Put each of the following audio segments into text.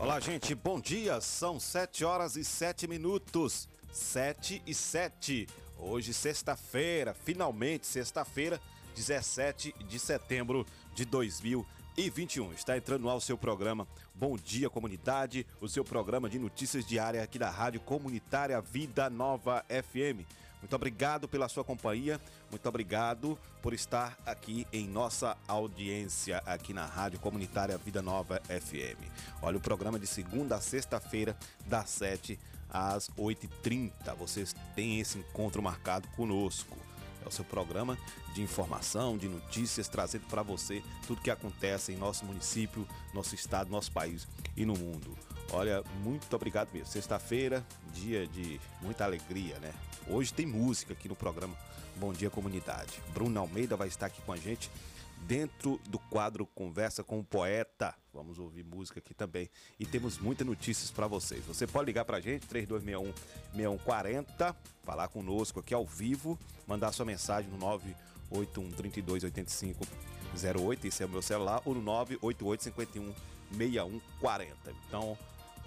Olá, gente, bom dia. São 7 horas e 7 minutos. 7 e 7. Hoje, sexta-feira, finalmente sexta-feira, 17 de setembro de 2021. Está entrando ar o seu programa Bom Dia Comunidade, o seu programa de notícias diária aqui da Rádio Comunitária Vida Nova FM. Muito obrigado pela sua companhia, muito obrigado por estar aqui em nossa audiência aqui na Rádio Comunitária Vida Nova FM. Olha o programa de segunda a sexta-feira, das 7 às 8h30. Vocês têm esse encontro marcado conosco. É o seu programa de informação, de notícias, trazendo para você tudo que acontece em nosso município, nosso estado, nosso país e no mundo. Olha, muito obrigado mesmo. Sexta-feira, dia de muita alegria, né? Hoje tem música aqui no programa Bom Dia Comunidade. Bruno Almeida vai estar aqui com a gente dentro do quadro Conversa com o Poeta. Vamos ouvir música aqui também. E temos muitas notícias para vocês. Você pode ligar para a gente, 3261 6140, falar conosco aqui ao vivo, mandar sua mensagem no 981 32 85 08, esse é o meu celular, ou no 988 51 6140. Então,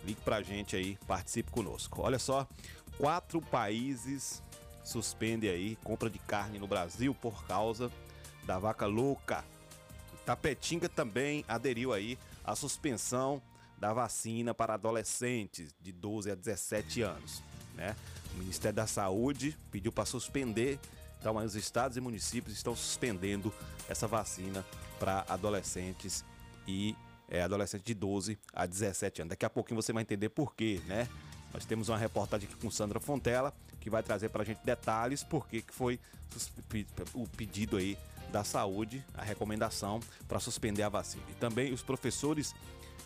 ligue pra gente aí, participe conosco. Olha só, quatro países suspendem aí compra de carne no Brasil por causa da vaca louca. Tapetinga também aderiu aí à suspensão da vacina para adolescentes de 12 a 17 anos, né? O Ministério da Saúde pediu para suspender, então os estados e municípios estão suspendendo essa vacina para adolescentes e é, adolescentes de 12 a 17 anos. Daqui a pouquinho você vai entender por quê, né? Nós temos uma reportagem aqui com Sandra Fontela, que vai trazer para a gente detalhes por que foi o pedido aí da saúde, a recomendação para suspender a vacina. E também os professores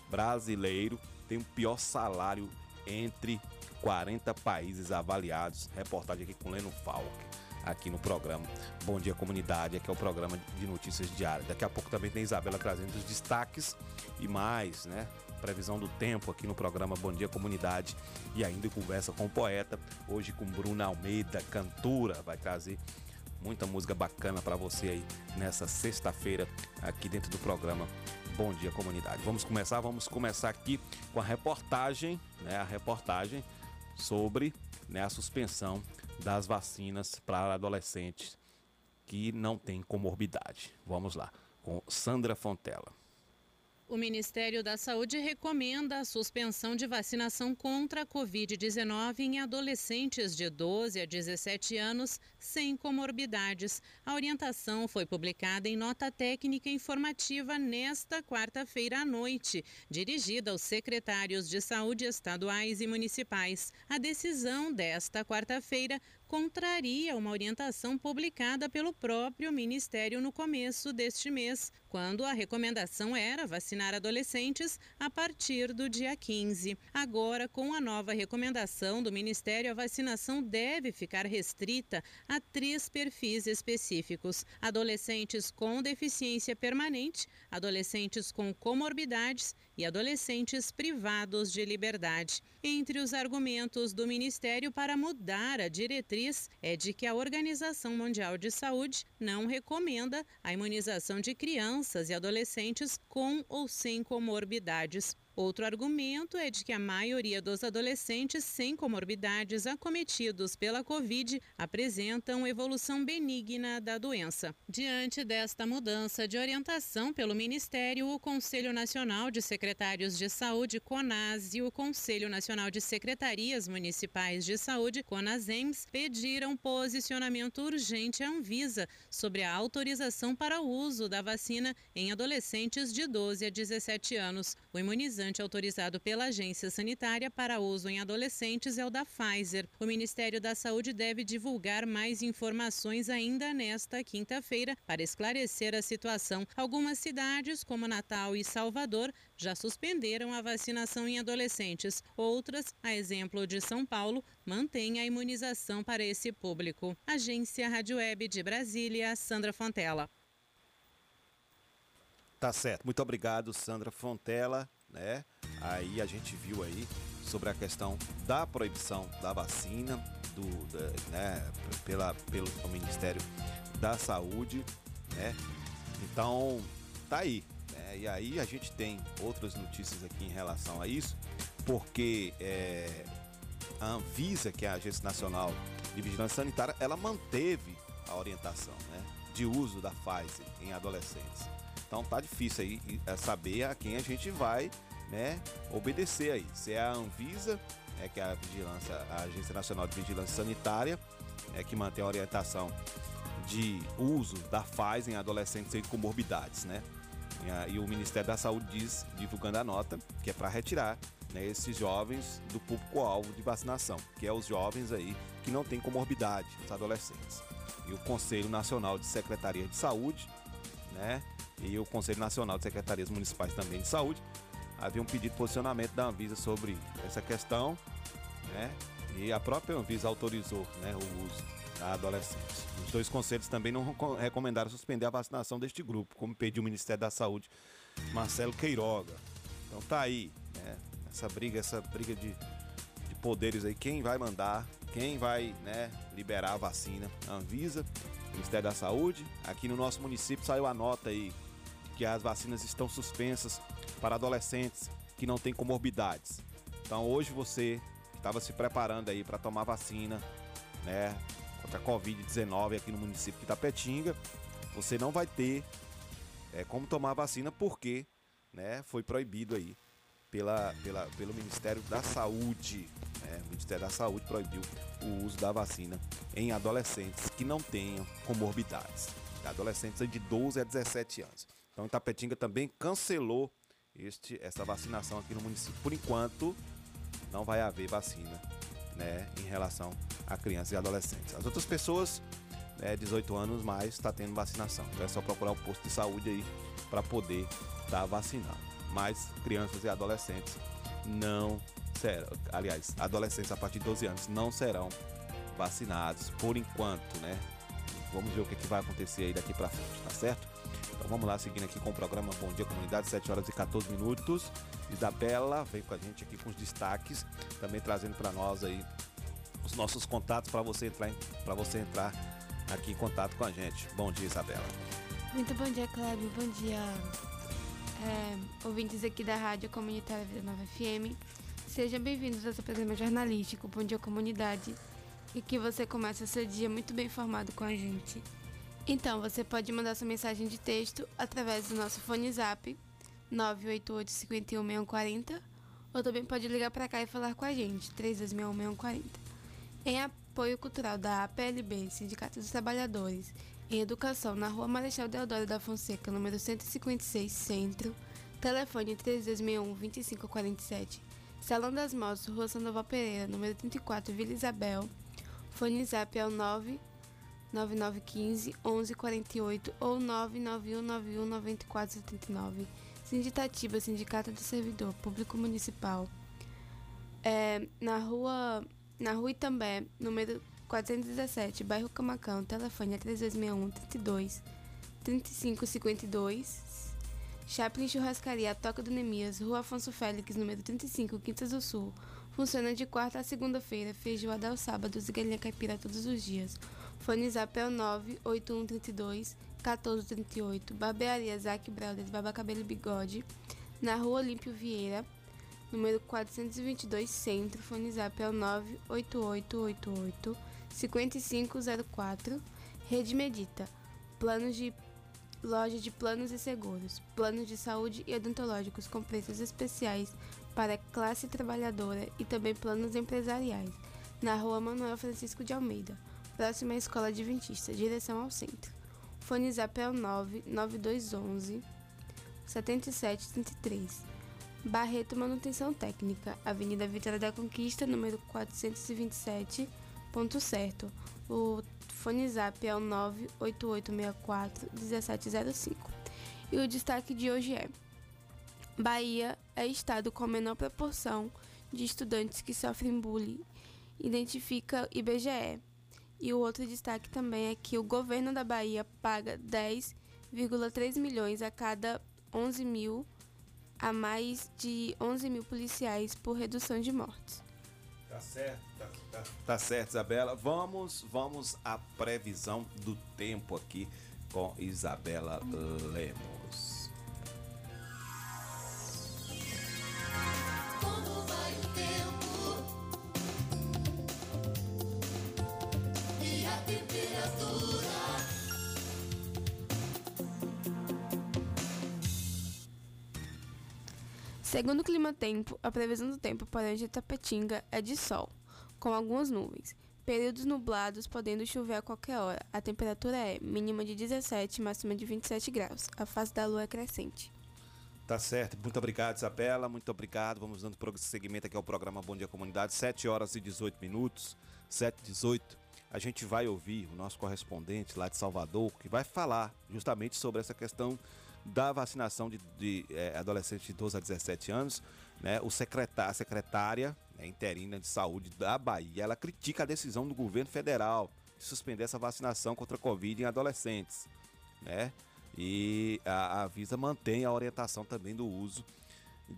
brasileiros têm o pior salário entre 40 países avaliados. Reportagem aqui com Leno Falk, aqui no programa Bom Dia Comunidade, que é o programa de notícias diárias. Daqui a pouco também tem Isabela trazendo os destaques e mais, né? Previsão do tempo aqui no programa Bom Dia Comunidade e ainda conversa com o poeta, hoje com Bruna Almeida, cantora, vai trazer muita música bacana para você aí nessa sexta-feira aqui dentro do programa Bom Dia Comunidade. Vamos começar, vamos começar aqui com a reportagem, né, a reportagem sobre né, a suspensão das vacinas para adolescentes que não têm comorbidade. Vamos lá, com Sandra Fontela. O Ministério da Saúde recomenda a suspensão de vacinação contra a Covid-19 em adolescentes de 12 a 17 anos sem comorbidades. A orientação foi publicada em nota técnica informativa nesta quarta-feira à noite, dirigida aos secretários de saúde estaduais e municipais. A decisão desta quarta-feira contraria uma orientação publicada pelo próprio Ministério no começo deste mês, quando a recomendação era vacinar adolescentes a partir do dia 15. Agora, com a nova recomendação do Ministério, a vacinação deve ficar restrita a três perfis específicos: adolescentes com deficiência permanente, adolescentes com comorbidades e adolescentes privados de liberdade. Entre os argumentos do Ministério para mudar a diretriz é de que a Organização Mundial de Saúde não recomenda a imunização de crianças e adolescentes com ou sem comorbidades. Outro argumento é de que a maioria dos adolescentes sem comorbidades acometidos pela Covid apresentam evolução benigna da doença. Diante desta mudança de orientação pelo Ministério, o Conselho Nacional de Secretários de Saúde, CONAS, e o Conselho Nacional de Secretarias Municipais de Saúde, CONASEMS, pediram posicionamento urgente à Anvisa sobre a autorização para o uso da vacina em adolescentes de 12 a 17 anos. O imunizante imunizante autorizado pela agência sanitária para uso em adolescentes é o da Pfizer. O Ministério da Saúde deve divulgar mais informações ainda nesta quinta-feira para esclarecer a situação. Algumas cidades, como Natal e Salvador, já suspenderam a vacinação em adolescentes. Outras, a exemplo de São Paulo, mantêm a imunização para esse público. Agência Rádio Web de Brasília, Sandra Fontela. Tá certo. Muito obrigado, Sandra Fontela, né? Aí a gente viu aí sobre a questão da proibição da vacina do, da, né, pela, pelo Ministério da Saúde, né? Então, tá aí. Né? E aí a gente tem outras notícias aqui em relação a isso, porque é, a Anvisa, que é a Agência Nacional de Vigilância Sanitária, ela manteve a orientação né, de uso da Pfizer em adolescentes. Então tá difícil aí é, saber a quem a gente vai né, obedecer aí. Se é a Anvisa, é, que é a vigilância, a Agência Nacional de Vigilância Sanitária, é que mantém a orientação de uso da Pfizer em adolescentes sem comorbidades, né? E, o Ministério da Saúde diz, divulgando a nota, que é para retirar né, esses jovens do público-alvo de vacinação, que é os jovens aí que não têm comorbidade, os adolescentes. E o Conselho Nacional de Secretaria de Saúde, né? E o Conselho Nacional de Secretarias Municipais também de Saúde havia um pedido de posicionamento da Anvisa sobre essa questão, né? E a própria Anvisa autorizou né, o uso a adolescentes. Os dois conselhos também não recomendaram suspender a vacinação deste grupo, como pediu o Ministério da Saúde, Marcelo Queiroga. Então tá aí, né? Essa briga, essa briga de, de poderes aí, quem vai mandar, quem vai né, liberar a vacina? A Anvisa, Ministério da Saúde. Aqui no nosso município saiu a nota aí que as vacinas estão suspensas para adolescentes que não têm comorbidades. Então hoje você estava se preparando aí para tomar vacina, né, contra a Covid-19 aqui no município de Itapetinga, você não vai ter é, como tomar vacina porque né, foi proibido aí pela, pela, pelo Ministério da Saúde. Né? O Ministério da Saúde proibiu o uso da vacina em adolescentes que não tenham comorbidades. Adolescentes de 12 a 17 anos. Então Itapetinga também cancelou este, essa vacinação aqui no município. Por enquanto, não vai haver vacina né, em relação a crianças e adolescentes. As outras pessoas, né, 18 anos mais, está tendo vacinação. Então é só procurar o posto de saúde aí para poder estar tá vacinando. Mas crianças e adolescentes não serão, aliás, adolescentes a partir de 12 anos não serão vacinados por enquanto, né? Vamos ver o que, que vai acontecer aí daqui para frente, tá certo? Então vamos lá, seguindo aqui com o programa Bom Dia Comunidade, 7 horas e 14 minutos. Isabela vem com a gente aqui com os destaques, também trazendo para nós aí os nossos contatos para você entrar para você entrar aqui em contato com a gente. Bom dia, Isabela. Muito bom dia, Clébio. Bom dia, é, ouvintes aqui da Rádio Comunitária Vida Nova FM. Sejam bem-vindos ao seu programa jornalístico Bom Dia Comunidade e que você comece o seu dia muito bem informado com a gente. Então, você pode mandar sua mensagem de texto através do nosso fone zap 988 51 ou também pode ligar para cá e falar com a gente 3261 Em apoio cultural da APLB, Sindicato dos Trabalhadores, em Educação, na Rua Marechal Deodoro da Fonseca, número 156, Centro, telefone 3261 2547, Salão das Motos, Rua Sandoval Pereira, número 34, Vila Isabel, fone zap é o 9 9915 1148 ou 99191 9479. Sinditativa, Sindicato do Servidor Público Municipal. É, na rua na rua Itambé, número 417, bairro Camacão, telefone é 3261 32 3552. Chaplin Churrascaria, Toca do Nemias, Rua Afonso Félix, número 35, Quintas do Sul. Funciona de quarta a segunda-feira, feijoada aos sábados e galinha caipira todos os dias. Fone Zap é o 98132 1438. Barbearia Zac Brothers, Barba Cabelo e Bigode. Na Rua Olímpio Vieira, número 422 Centro. Fone Zap é o 98888 5504. Rede Medita. Planos de loja de planos e seguros, planos de saúde e odontológicos com preços especiais para classe trabalhadora e também planos empresariais, na rua Manuel Francisco de Almeida próxima à Escola Adventista, direção ao centro. Fone Zap é o 99211 7733. Barreto Manutenção Técnica, Avenida Vitória da Conquista, número 427, ponto certo. O fone zap é o 98864 1705. E o destaque de hoje é: Bahia é estado com menor proporção de estudantes que sofrem bullying, identifica IBGE. E o outro destaque também é que o governo da Bahia paga 10,3 milhões a cada 11 mil a mais de 11 mil policiais por redução de mortes. Tá certo, tá, tá, tá certo, Isabela. Vamos, vamos à previsão do tempo aqui com Isabela Lemos. Segundo o Clima Tempo, a previsão do tempo para hoje em Tapetinga é de sol, com algumas nuvens. Períodos nublados, podendo chover a qualquer hora. A temperatura é mínima de 17, máxima de 27 graus. A face da lua é crescente. Tá certo, muito obrigado, Isabela, muito obrigado. Vamos dando seguimento aqui ao programa Bom Dia Comunidade, 7 horas e 18 minutos, 7 e 18. A gente vai ouvir o nosso correspondente lá de Salvador, que vai falar justamente sobre essa questão da vacinação de, de eh, adolescentes de 12 a 17 anos. Né? O secretário, a secretária né, interina de saúde da Bahia, ela critica a decisão do governo federal de suspender essa vacinação contra a Covid em adolescentes. Né? E a, a Avisa mantém a orientação também do uso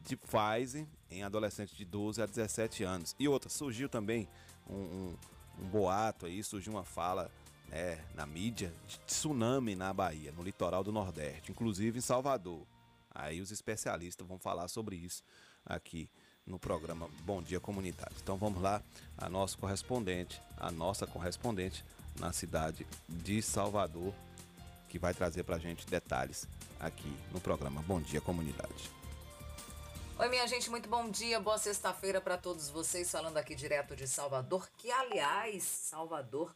de Pfizer em adolescentes de 12 a 17 anos. E outra, surgiu também um, um, um boato aí, surgiu uma fala né, na mídia de tsunami na Bahia, no litoral do Nordeste, inclusive em Salvador. Aí os especialistas vão falar sobre isso aqui no programa Bom Dia Comunidade. Então vamos lá, a nossa correspondente, a nossa correspondente na cidade de Salvador, que vai trazer para a gente detalhes aqui no programa Bom Dia Comunidade. Oi, minha gente, muito bom dia, boa sexta-feira para todos vocês, falando aqui direto de Salvador, que aliás, Salvador,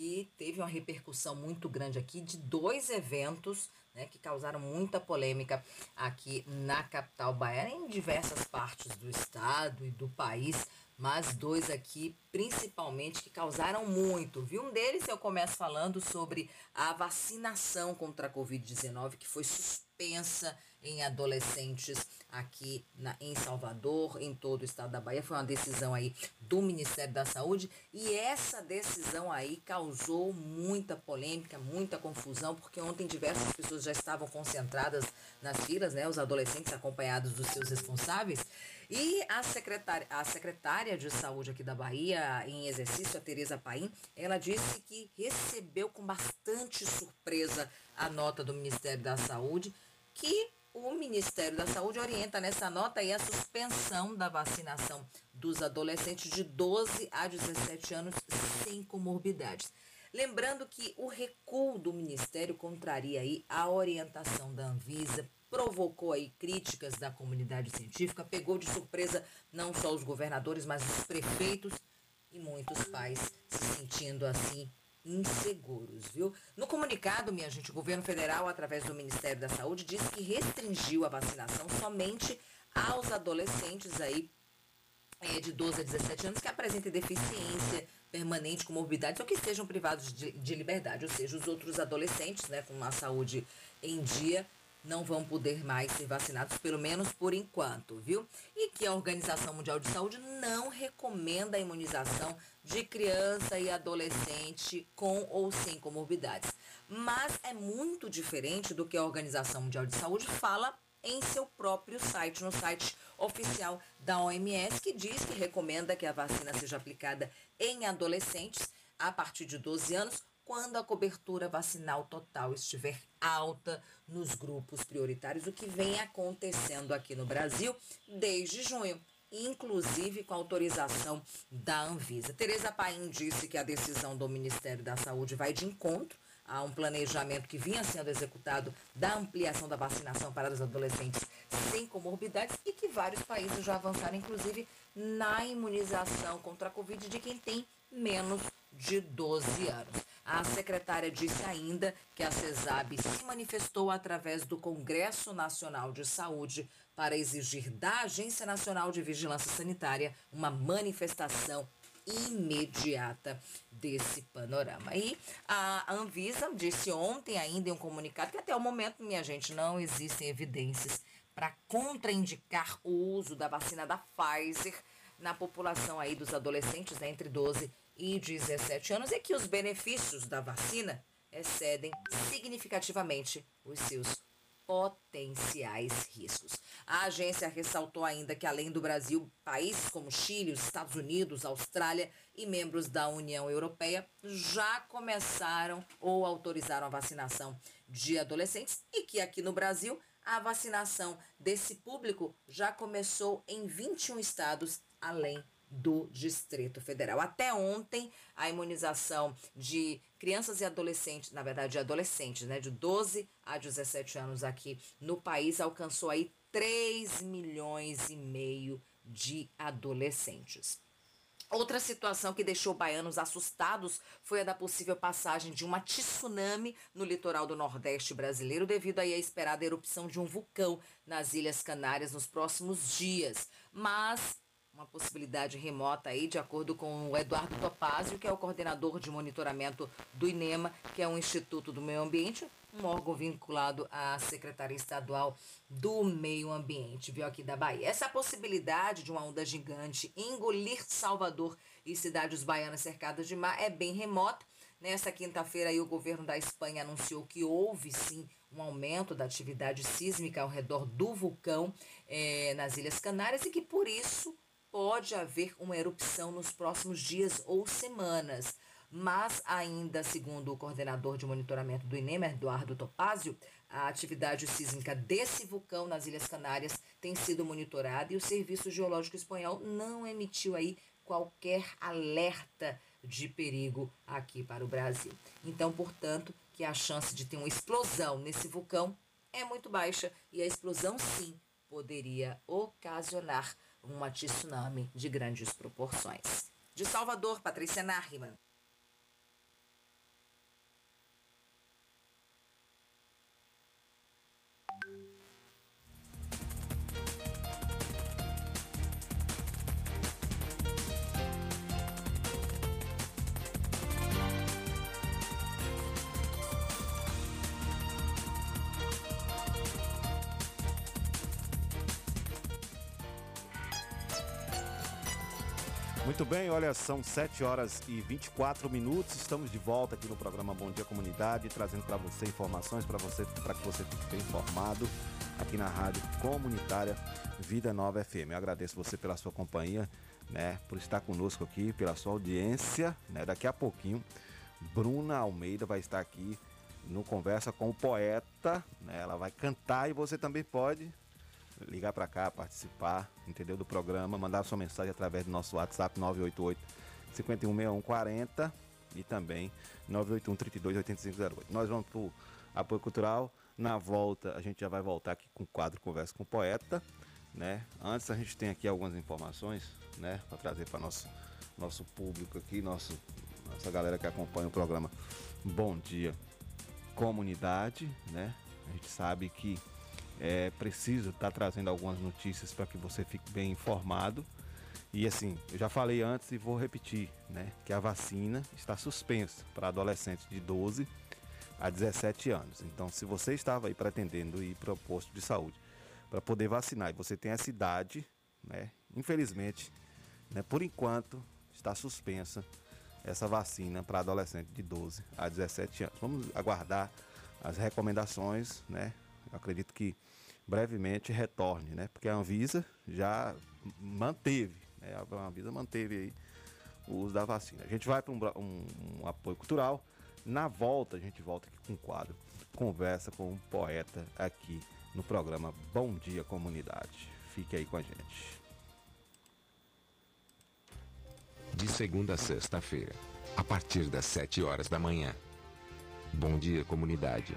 que teve uma repercussão muito grande aqui de dois eventos, né, que causaram muita polêmica aqui na capital baiana, em diversas partes do estado e do país, mas dois aqui principalmente que causaram muito, viu? Um deles eu começo falando sobre a vacinação contra a Covid-19, que foi suspensa em adolescentes aqui na, em Salvador, em todo o estado da Bahia. Foi uma decisão aí do Ministério da Saúde e essa decisão aí causou muita polêmica, muita confusão, porque ontem diversas pessoas já estavam concentradas nas filas, né? Os adolescentes acompanhados dos seus responsáveis. E a secretária, a secretária de saúde aqui da Bahia, em exercício, a Tereza Paim, ela disse que recebeu com bastante surpresa a nota do Ministério da Saúde, que o Ministério da Saúde orienta nessa nota aí a suspensão da vacinação dos adolescentes de 12 a 17 anos sem comorbidades. Lembrando que o recuo do Ministério contraria aí a orientação da Anvisa, provocou aí críticas da comunidade científica, pegou de surpresa não só os governadores, mas os prefeitos e muitos pais se sentindo assim inseguros, viu? No comunicado, minha gente, o governo federal, através do Ministério da Saúde, disse que restringiu a vacinação somente aos adolescentes aí é, de 12 a 17 anos que apresentem deficiência permanente com morbidades ou que estejam privados de, de liberdade, ou seja, os outros adolescentes, né, com a saúde em dia, não vão poder mais ser vacinados, pelo menos por enquanto, viu? E que a Organização Mundial de Saúde não recomenda a imunização de criança e adolescente com ou sem comorbidades. Mas é muito diferente do que a Organização Mundial de Saúde fala em seu próprio site, no site oficial da OMS, que diz que recomenda que a vacina seja aplicada em adolescentes a partir de 12 anos, quando a cobertura vacinal total estiver alta nos grupos prioritários, o que vem acontecendo aqui no Brasil desde junho inclusive com autorização da Anvisa. Tereza Paim disse que a decisão do Ministério da Saúde vai de encontro a um planejamento que vinha sendo executado da ampliação da vacinação para os adolescentes sem comorbidades e que vários países já avançaram, inclusive, na imunização contra a Covid de quem tem menos de 12 anos. A secretária disse ainda que a CESAB se manifestou através do Congresso Nacional de Saúde para exigir da Agência Nacional de Vigilância Sanitária uma manifestação imediata desse panorama. E a Anvisa disse ontem, ainda em um comunicado, que até o momento, minha gente, não existem evidências para contraindicar o uso da vacina da Pfizer na população aí dos adolescentes né, entre 12 e 17 anos e que os benefícios da vacina excedem significativamente os seus potenciais riscos. A agência ressaltou ainda que, além do Brasil, países como Chile, os Estados Unidos, Austrália e membros da União Europeia já começaram ou autorizaram a vacinação de adolescentes e que aqui no Brasil a vacinação desse público já começou em 21 estados, além do Distrito Federal. Até ontem, a imunização de crianças e adolescentes, na verdade, de adolescentes, né, de 12 a 17 anos aqui no país, alcançou aí 3 milhões e meio de adolescentes. Outra situação que deixou baianos assustados foi a da possível passagem de uma tsunami no litoral do Nordeste brasileiro devido à esperada erupção de um vulcão nas Ilhas Canárias nos próximos dias. Mas uma possibilidade remota aí, de acordo com o Eduardo Topazio, que é o coordenador de monitoramento do INEMA, que é um Instituto do Meio Ambiente, um órgão vinculado à Secretaria Estadual do Meio Ambiente, viu aqui da Bahia. Essa possibilidade de uma onda gigante engolir Salvador e cidades baianas cercadas de mar é bem remota. Nesta quinta-feira, o governo da Espanha anunciou que houve sim um aumento da atividade sísmica ao redor do vulcão eh, nas Ilhas Canárias e que por isso pode haver uma erupção nos próximos dias ou semanas. Mas ainda, segundo o coordenador de monitoramento do INEM, Eduardo Topazio, a atividade sísmica desse vulcão nas Ilhas Canárias tem sido monitorada e o Serviço Geológico Espanhol não emitiu aí qualquer alerta de perigo aqui para o Brasil. Então, portanto, que a chance de ter uma explosão nesse vulcão é muito baixa e a explosão sim poderia ocasionar uma tsunami de grandes proporções. De Salvador, Patrícia Narriman. Muito bem, olha, são 7 horas e 24 minutos. Estamos de volta aqui no programa Bom Dia Comunidade, trazendo para você informações para você, para que você fique bem informado aqui na Rádio Comunitária Vida Nova FM. Eu agradeço você pela sua companhia, né, por estar conosco aqui, pela sua audiência, né? Daqui a pouquinho, Bruna Almeida vai estar aqui no Conversa com o Poeta, né? Ela vai cantar e você também pode ligar para cá, participar, entendeu? Do programa, mandar sua mensagem através do nosso WhatsApp 988 516140 e também 981 32 8508. Nós vamos pro apoio cultural. Na volta, a gente já vai voltar aqui com o quadro Conversa com o Poeta, né? Antes a gente tem aqui algumas informações, né, para trazer para nosso nosso público aqui, nosso nossa galera que acompanha o programa. Bom dia, comunidade, né? A gente sabe que é preciso estar tá trazendo algumas notícias para que você fique bem informado. E assim, eu já falei antes e vou repetir, né, que a vacina está suspensa para adolescentes de 12 a 17 anos. Então, se você estava aí pretendendo ir para o posto de saúde para poder vacinar e você tem essa idade, né, infelizmente, né, por enquanto está suspensa essa vacina para adolescente de 12 a 17 anos. Vamos aguardar as recomendações, né? Acredito que brevemente retorne, né? Porque a Anvisa já manteve, né? A Anvisa manteve aí o uso da vacina. A gente vai para um, um, um, apoio cultural. Na volta, a gente volta aqui com um quadro, conversa com um poeta aqui no programa Bom Dia Comunidade. Fique aí com a gente. De segunda a sexta-feira, a partir das 7 horas da manhã. Bom Dia Comunidade.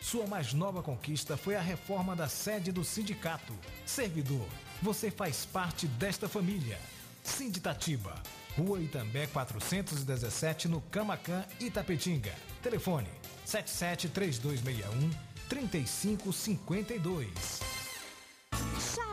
Sua mais nova conquista foi a reforma da sede do sindicato. Servidor, você faz parte desta família. Sinditatiba, Rua Itambé 417, no Camacan, Itapetinga. Telefone 773261 3552.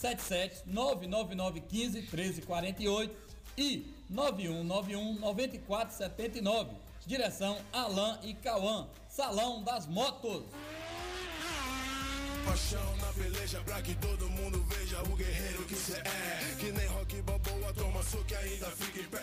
77 99915 1348 e 9191-9479. Direção Alain e Cauã. Salão das Motos. Paixão na peleja pra que todo mundo veja o guerreiro que cê é. Que nem rock balboa, toma soco e ainda fica em pé.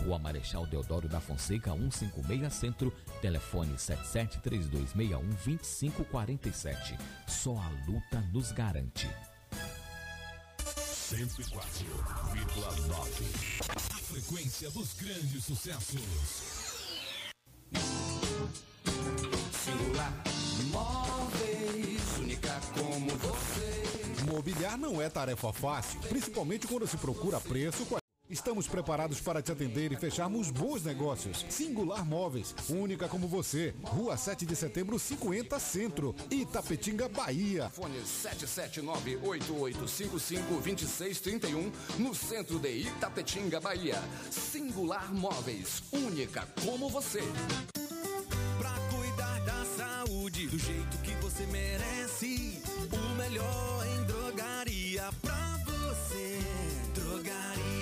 Rua Marechal Deodoro da Fonseca 156 Centro, telefone 7732612547. Só a luta nos garante. 104,9. A frequência dos grandes sucessos. Singular Móveis, única como você. Mobiliar não é tarefa fácil, principalmente quando se procura preço com a Estamos preparados para te atender e fecharmos bons negócios. Singular Móveis, única como você. Rua 7 de setembro, 50 Centro, Itapetinga, Bahia. Fone 779-8855-2631, no centro de Itapetinga, Bahia. Singular Móveis, única como você. Pra cuidar da saúde do jeito que você merece, o melhor em drogaria pra você. Drogaria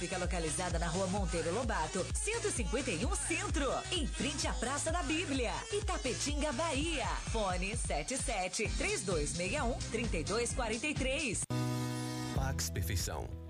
fica localizada na rua Monteiro Lobato, 151 Centro, em frente à Praça da Bíblia, Itapetinga, Bahia. Fone 77 3261 3243. Pax Perfeição.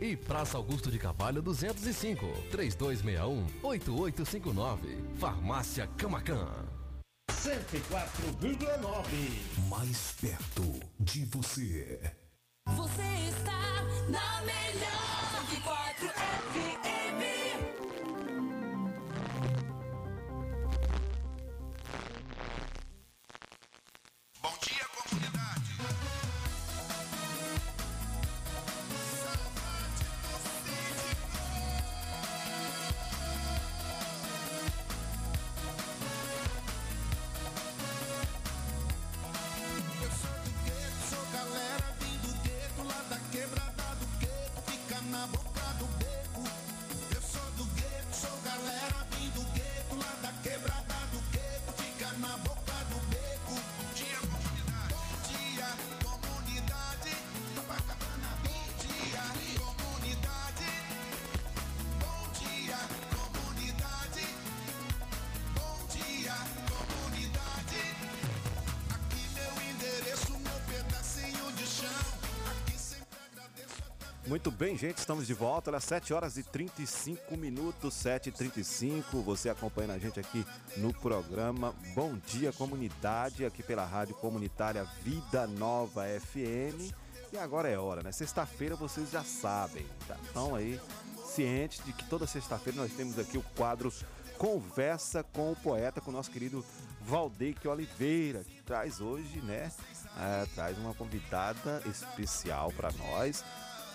E Praça Augusto de Carvalho 205, 3261-8859. Farmácia Camacan. 104,9. Mais perto de você. Você está na melhor gente, estamos de volta. Olha, 7 horas e 35 minutos, 7 e 35 Você acompanhando a gente aqui no programa Bom Dia Comunidade, aqui pela Rádio Comunitária Vida Nova FM. E agora é hora, né? Sexta-feira vocês já sabem, já estão aí cientes de que toda sexta-feira nós temos aqui o quadro Conversa com o Poeta, com o nosso querido Valdeque Oliveira, que traz hoje, né? é, traz uma convidada especial para nós,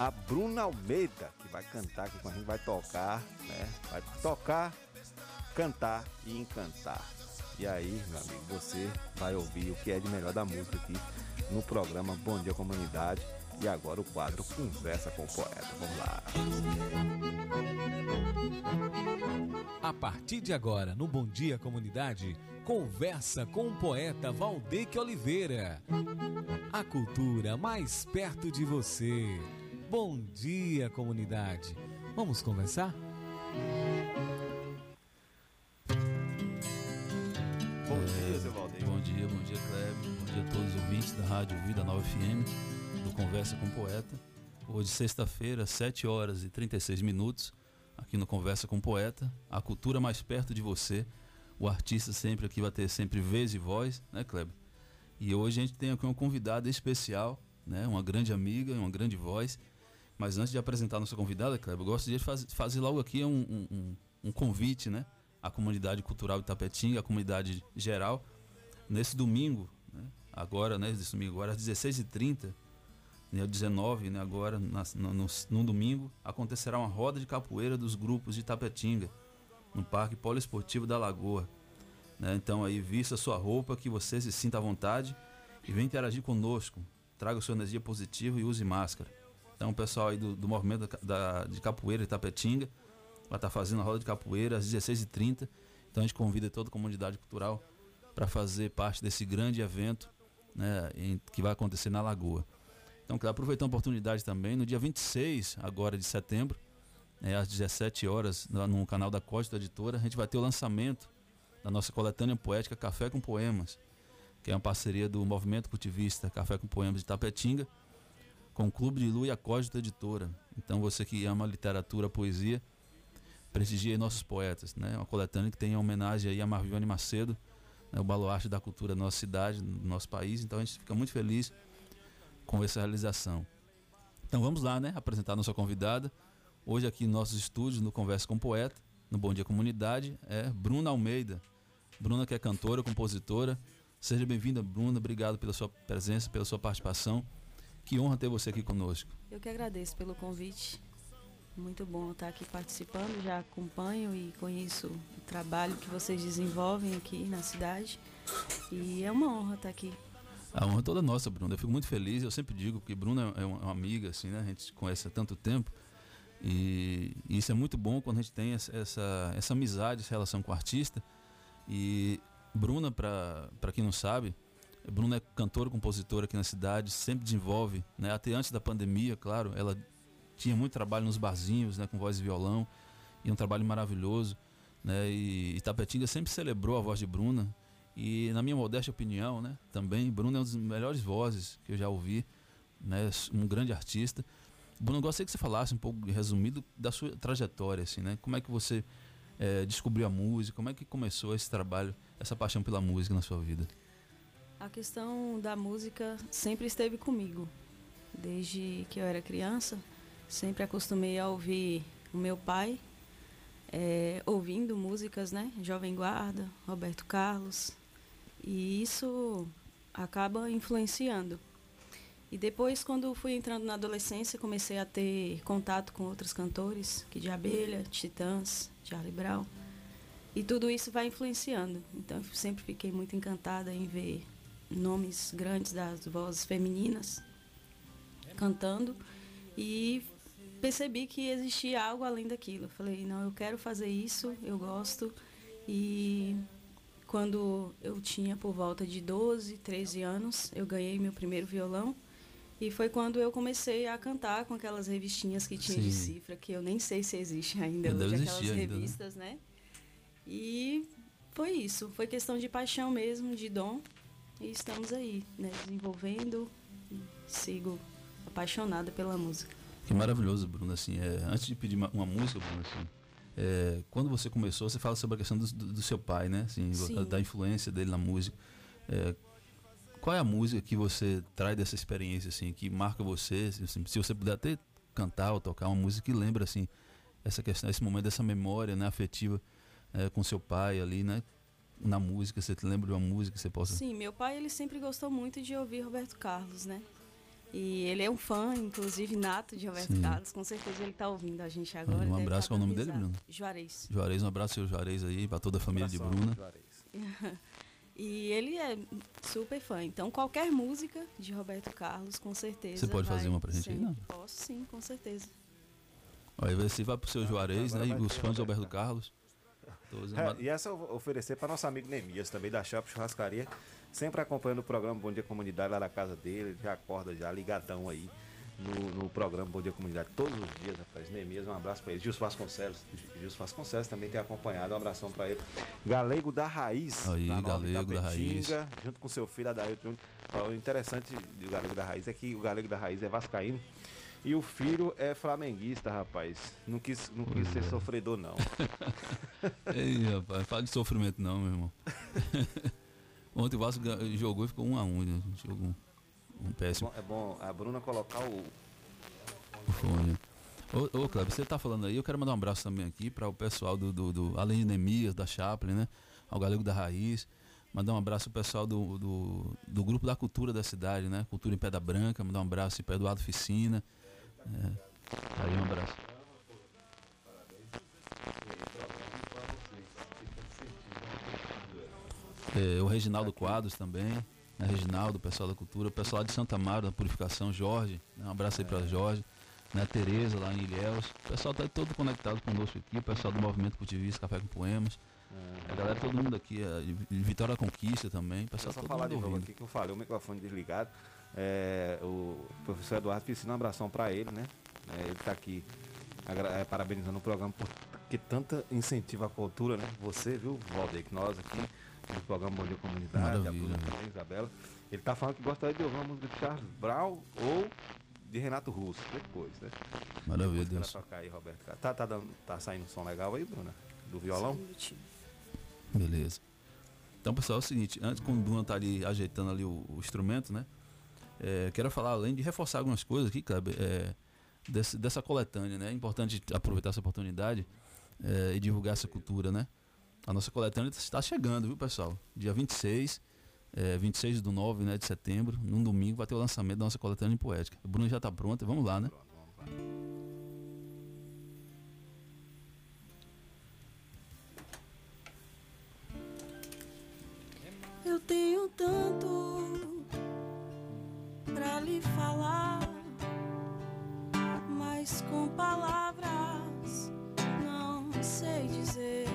a Bruna Almeida, que vai cantar aqui com a gente, vai tocar, né? Vai tocar, cantar e encantar. E aí, meu amigo, você vai ouvir o que é de melhor da música aqui no programa Bom Dia Comunidade. E agora o quadro Conversa com o Poeta. Vamos lá. A partir de agora, no Bom Dia Comunidade, conversa com o poeta Valdeque Oliveira. A cultura mais perto de você. Bom dia, comunidade. Vamos conversar? Bom dia, seu Valdeque. Bom dia, bom dia, Kleber. Bom dia a todos os ouvintes da Rádio Vida Nova FM, do Conversa com o Poeta. Hoje, sexta-feira, 7 horas e 36 minutos, aqui no Conversa com o Poeta. A cultura mais perto de você. O artista sempre aqui vai ter sempre vez e voz, né, Kleber? E hoje a gente tem aqui uma convidada especial, né? Uma grande amiga, uma grande voz. Mas antes de apresentar a nossa convidada, Kleber, eu gostaria de faz, fazer logo aqui um, um, um- convite, né? À comunidade cultural de Tapetinga, à comunidade geral. Nesse domingo, né? agora, né? Domingo, agora às 16h30, Dia 19, né, agora, na, no, no domingo, acontecerá uma roda de capoeira dos grupos de Tapetinga, no Parque Poliesportivo da Lagoa. Né? Então aí vista sua roupa, que você se sinta à vontade e venha interagir conosco. Traga sua energia positiva e use máscara. Então o pessoal aí do, do movimento da, de capoeira de Tapetinga vai estar fazendo a roda de capoeira às 16h30. Então a gente convida toda a comunidade cultural para fazer parte desse grande evento né, em- que vai acontecer na Lagoa. Então, quero aproveitar a oportunidade também, no dia 26 agora de setembro, né, às 17 horas, no, no canal da Costa Editora, a gente vai ter o lançamento da nossa coletânea poética Café com Poemas, que é uma parceria do Movimento Cultivista Café com Poemas de Tapetinga, com o Clube de Lu e a Código Editora. Então, você que ama literatura, poesia, prestigie nossos poetas, né? Uma coletânea que tem em homenagem aí a Marvione Macedo, né? o baluarte da cultura da nossa cidade, do nosso país. Então, a gente fica muito feliz com essa realização. Então vamos lá, né? Apresentar a nossa convidada. Hoje aqui em nossos estúdios, no Conversa com o Poeta, no Bom Dia Comunidade, é Bruna Almeida. Bruna que é cantora, compositora. Seja bem-vinda, Bruna. Obrigado pela sua presença, pela sua participação. Que honra ter você aqui conosco. Eu que agradeço pelo convite. Muito bom estar aqui participando. Já acompanho e conheço o trabalho que vocês desenvolvem aqui na cidade. E é uma honra estar aqui. A honra é toda nossa, Bruna. Eu fico muito feliz. Eu sempre digo que Bruna é uma uma amiga, assim, né? A gente se conhece há tanto tempo. E e isso é muito bom quando a gente tem essa, essa, essa amizade, essa relação com o artista. E Bruna, para quem não sabe, Bruna é cantora, compositora aqui na cidade, sempre desenvolve, né? Até antes da pandemia, claro, ela tinha muito trabalho nos barzinhos, né? Com voz e violão. E um trabalho maravilhoso, né? E Itapetinga sempre celebrou a voz de Bruna. E na minha modesta opinião, né, também, Bruno é uma das melhores vozes que eu já ouvi, né, um grande artista. Bruno, eu gostaria que você falasse um pouco resumido da sua trajetória, assim, né? Como é que você eh, descobriu a música? Como é que começou esse trabalho, essa paixão pela música na sua vida? A questão da música sempre esteve comigo. Desde que eu era criança, sempre acostumei a ouvir o meu pai eh, ouvindo músicas, né? Jovem Guarda, Roberto Carlos. E isso acaba influenciando. E depois, quando fui entrando na adolescência, comecei a ter contato com outros cantores, que de Abelha, Titãs, Charlie Brown. E tudo isso vai influenciando. Então, eu sempre fiquei muito encantada em ver nomes grandes das vozes femininas cantando e percebi que existia algo além daquilo. Eu falei, não, eu quero fazer isso, eu gosto. E quando eu tinha por volta de 12, 13 anos, eu ganhei meu primeiro violão. E foi quando eu comecei a cantar com aquelas revistinhas que tinha de Sim. cifra, que eu nem sei se existe ainda Deve hoje, aquelas ainda, né? revistas, né? E foi isso, foi questão de paixão mesmo, de dom. E estamos aí, né, desenvolvendo. e Sigo apaixonada pela música. Que maravilhoso, Bruno. Assim, é, antes de pedir uma, uma música, Bruno, assim, é, quando você começou, você fala sobre a questão do, do- do seu pai, né? Assim, Sim. da, da influência dele na música. É, qual é a música que você traz dessa experiência, assim, que marca você? assim, se você puder até cantar ou tocar uma música que lembra, assim, essa questão, esse momento dessa memória, né, afetiva é, com seu pai ali, né? Na música, você te lembra de uma música que você possa. Sim, meu pai ele sempre gostou muito de ouvir Roberto Carlos, né? E ele é um fã, inclusive, nato de Roberto Sim. Carlos. Com certeza ele está ouvindo a gente agora. Um deve abraço, tá qual é o nome dele. Bruno? Juarez. Juarez, um abraço, seu Juarez aí, pra toda a família de Bruna. e ele é super fã. Então, qualquer música de Roberto Carlos, com certeza. Você pode fazer uma pra gente aí, não? Posso sim, com certeza. Aí você vai pro seu Juarez, né? E os fãs do Roberto Carlos. Todos, É, e essa eu vou oferecer para nosso amigo Nemias, também da Shop Churrascaria, sempre acompanhando o programa Bom Dia Comunidade lá na casa dele, ele já acorda já ligadão aí no, no programa Bom Dia Comunidade todos os dias, rapaz. Nemias, um abraço para ele. Gilson Vasconcelos, Gilson Vasconcelos também tem acompanhado, um abração para ele. Galego da Raiz, Aí, Alto Galego da Itapetinga, junto com seu filho Adailton Júnior. O interessante do Galego da Raiz é que o Galego da Raiz é vascaíno. E o filho é flamenguista, rapaz. Não quis, não quis ser sofredor, não. Ei, rapaz, fala de sofrimento não, meu irmão. Ontem o Vasco jogou e ficou um a um, né? Jogou um, um péssimo. É bom a Bruna colocar o. fone. Ô, ô Cleber, você tá falando aí, eu quero mandar um abraço também aqui para o pessoal do, do, do além de Nemias, da Chaplin, né? Ao Galego da Raiz, Mandar um abraço pro pessoal do, do, do grupo da cultura da cidade, né? Cultura em Pedra Branca, mandar um abraço para Eduardo Ficina. É, aí um abraço. É, o Reginaldo Quadros também, né? Reginaldo, pessoal da cultura, o pessoal lá de Santa Mara, da Purificação, Jorge, né? um abraço aí para Jorge, né? Tereza lá em Ilhéus, o pessoal tá todo conectado conosco aqui, o pessoal do Movimento Cultivista, Café com Poemas, a galera, todo mundo aqui, a de Vitória Conquista também, o pessoal todo falar de mundo novo ouvindo. aqui que eu falei, o microfone desligado. É, o professor Eduardo Piscina, um abração para ele, né? É, ele está aqui é, parabenizando o programa por que tanta incentiva à cultura, né? Você, viu, Valdeir, que nós aqui do programa Bom Dia Comunidade, a Maravilha. Bruna também, Isabela. Ele tá falando que gostaria de ouvir uma música de Charles Brown ou de Renato Russo, depois, né? Maravilha, Deus. aí, Roberto. Tá, tá, dando, tá saindo um som legal aí, Bruna? Do violão? Beleza. Então, pessoal, é o seguinte, antes quando o Bruno tá ali ajeitando ali o, o instrumento, né? É, quero falar, além de reforçar algumas coisas aqui, Kleber, é, desse- dessa coletânea, né? É importante aproveitar essa oportunidade é, e divulgar essa cultura, né? A nossa coletânea está chegando, viu, pessoal? Dia 26, é, 26 do 9 né, de setembro, num domingo, vai ter o lançamento da nossa coletânea poética. O Bruno já está pronto, vamos lá, né? Eu tenho tanto pra lhe falar, mas com palavras não sei dizer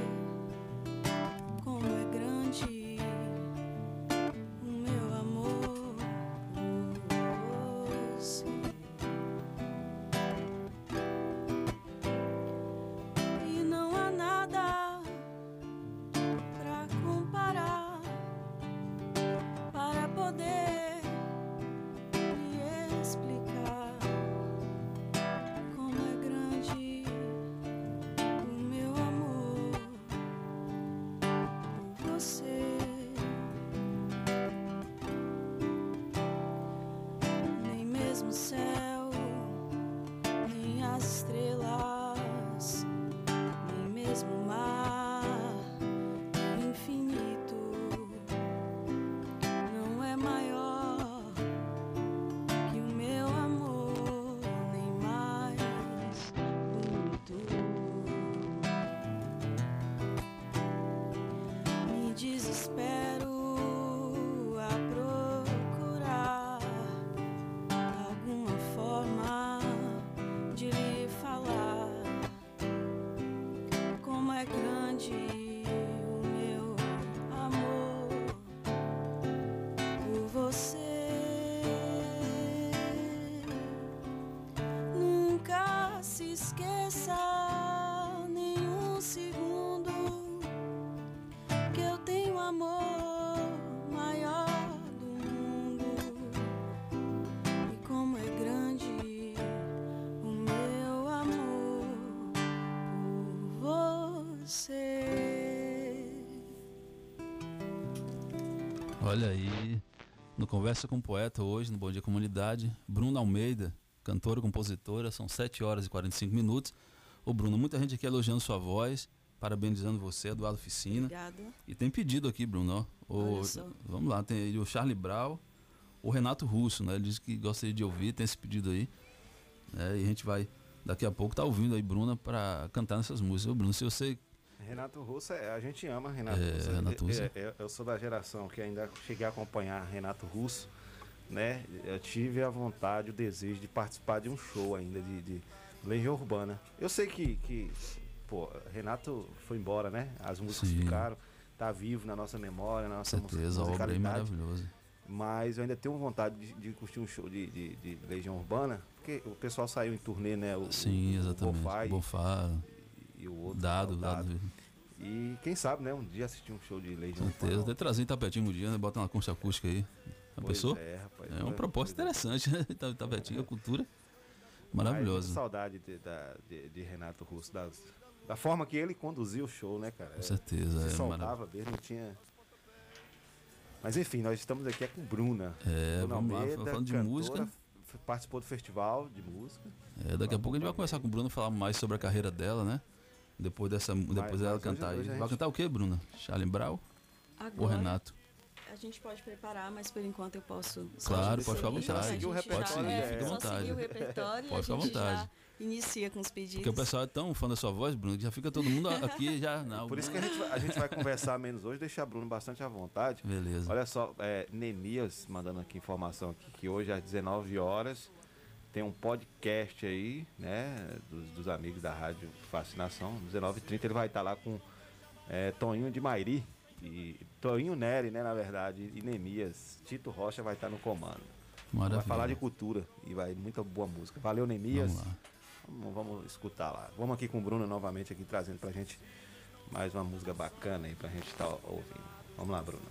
Olha aí, no Conversa com o Poeta hoje, no Bom Dia Comunidade, Bruno Almeida, cantora, compositora, são 7 horas e 45 minutos. Ô Bruno, muita gente aqui elogiando sua voz, parabenizando você, Eduardo Ficina. Obrigada. E tem pedido aqui, Bruno, ó. O- vamos lá, tem aí o Charlie Brown, o Renato Russo, né? Ele disse que gostaria de ouvir, tem esse pedido aí. né? e a gente vai, daqui a pouco, tá ouvindo aí, Bruna, para cantar nessas músicas. Ô Bruno, se você Renato Russo, é- a gente ama Renato É, Russo. Renato Russo. É, é, eu sou da geração que ainda cheguei a acompanhar Renato Russo, né? Eu tive a vontade, o desejo de participar de um show ainda de, de Legião Urbana. Eu sei que, que pô, Renato foi embora, né? As músicas Sim. ficaram, tá vivo na nossa memória, na nossa música- certeza, a obra musicalidade. maravilhosa. Mas eu ainda tenho vontade de, de curtir um show de, de, de Legião Urbana, porque o pessoal saiu em turnê, né? O, Sim, o- o exatamente. Bonfá e- o outro. Dado, o dado. E quem sabe, né? Um dia assistir um show de Legião certeza. Urbana. Até trazer em Tapetinho um dia, né? Bota uma concha acústica aí. Pois pensou? é, rapaz. É uma proposta interessante, né? Tapetinho, a cultura maravilhosa. saudade de, de- de Renato Russo, das- da forma que ele conduzia o show, né, cara? Com certeza, Se é soltava mesmo, não tinha. Mas enfim, nós estamos aqui é com Bruna. É, Bruna vamos lá, Almeida, falando de cantora, música. Participou do festival de música. É, daqui a pouco a gente vai conversar com o Bruno, falar mais sobre a carreira dela, né? Depois dessa, depois dela hoje- cantar hoje a Vai cantar o quê, Bruna? Charlie Brown ou Agora, Renato? A gente pode preparar, mas por enquanto eu posso. Claro, pode ficar à seguir. vontade. Pode seguir, é, fica à vontade. seguir o repertório Pode ficar a à vontade. inicia com os pedidos. Porque o pessoal é tão fã da sua voz, Bruno, que já fica todo mundo aqui já. Não, Por isso que a gente, vai- a gente vai conversar menos hoje, deixar Bruno bastante à vontade. Beleza. Olha só, é, Nemias mandando aqui informação aqui que hoje às 19 horas tem um podcast aí, né, dos, dos amigos da Rádio Fascinação. 19h30 ele vai estar lá com é, Toninho de Mairi e Toninho Neri, né, na verdade, e Nemias. Tito Rocha vai estar no comando. Vai Maravilha. falar de cultura e vai muita boa música. Valeu, Nemias. Vamos lá. Vamos, vamos escutar lá. Vamos aqui com o Bruno novamente aqui trazendo pra gente mais uma música bacana aí pra gente estar ouvindo. Vamos lá, Bruno.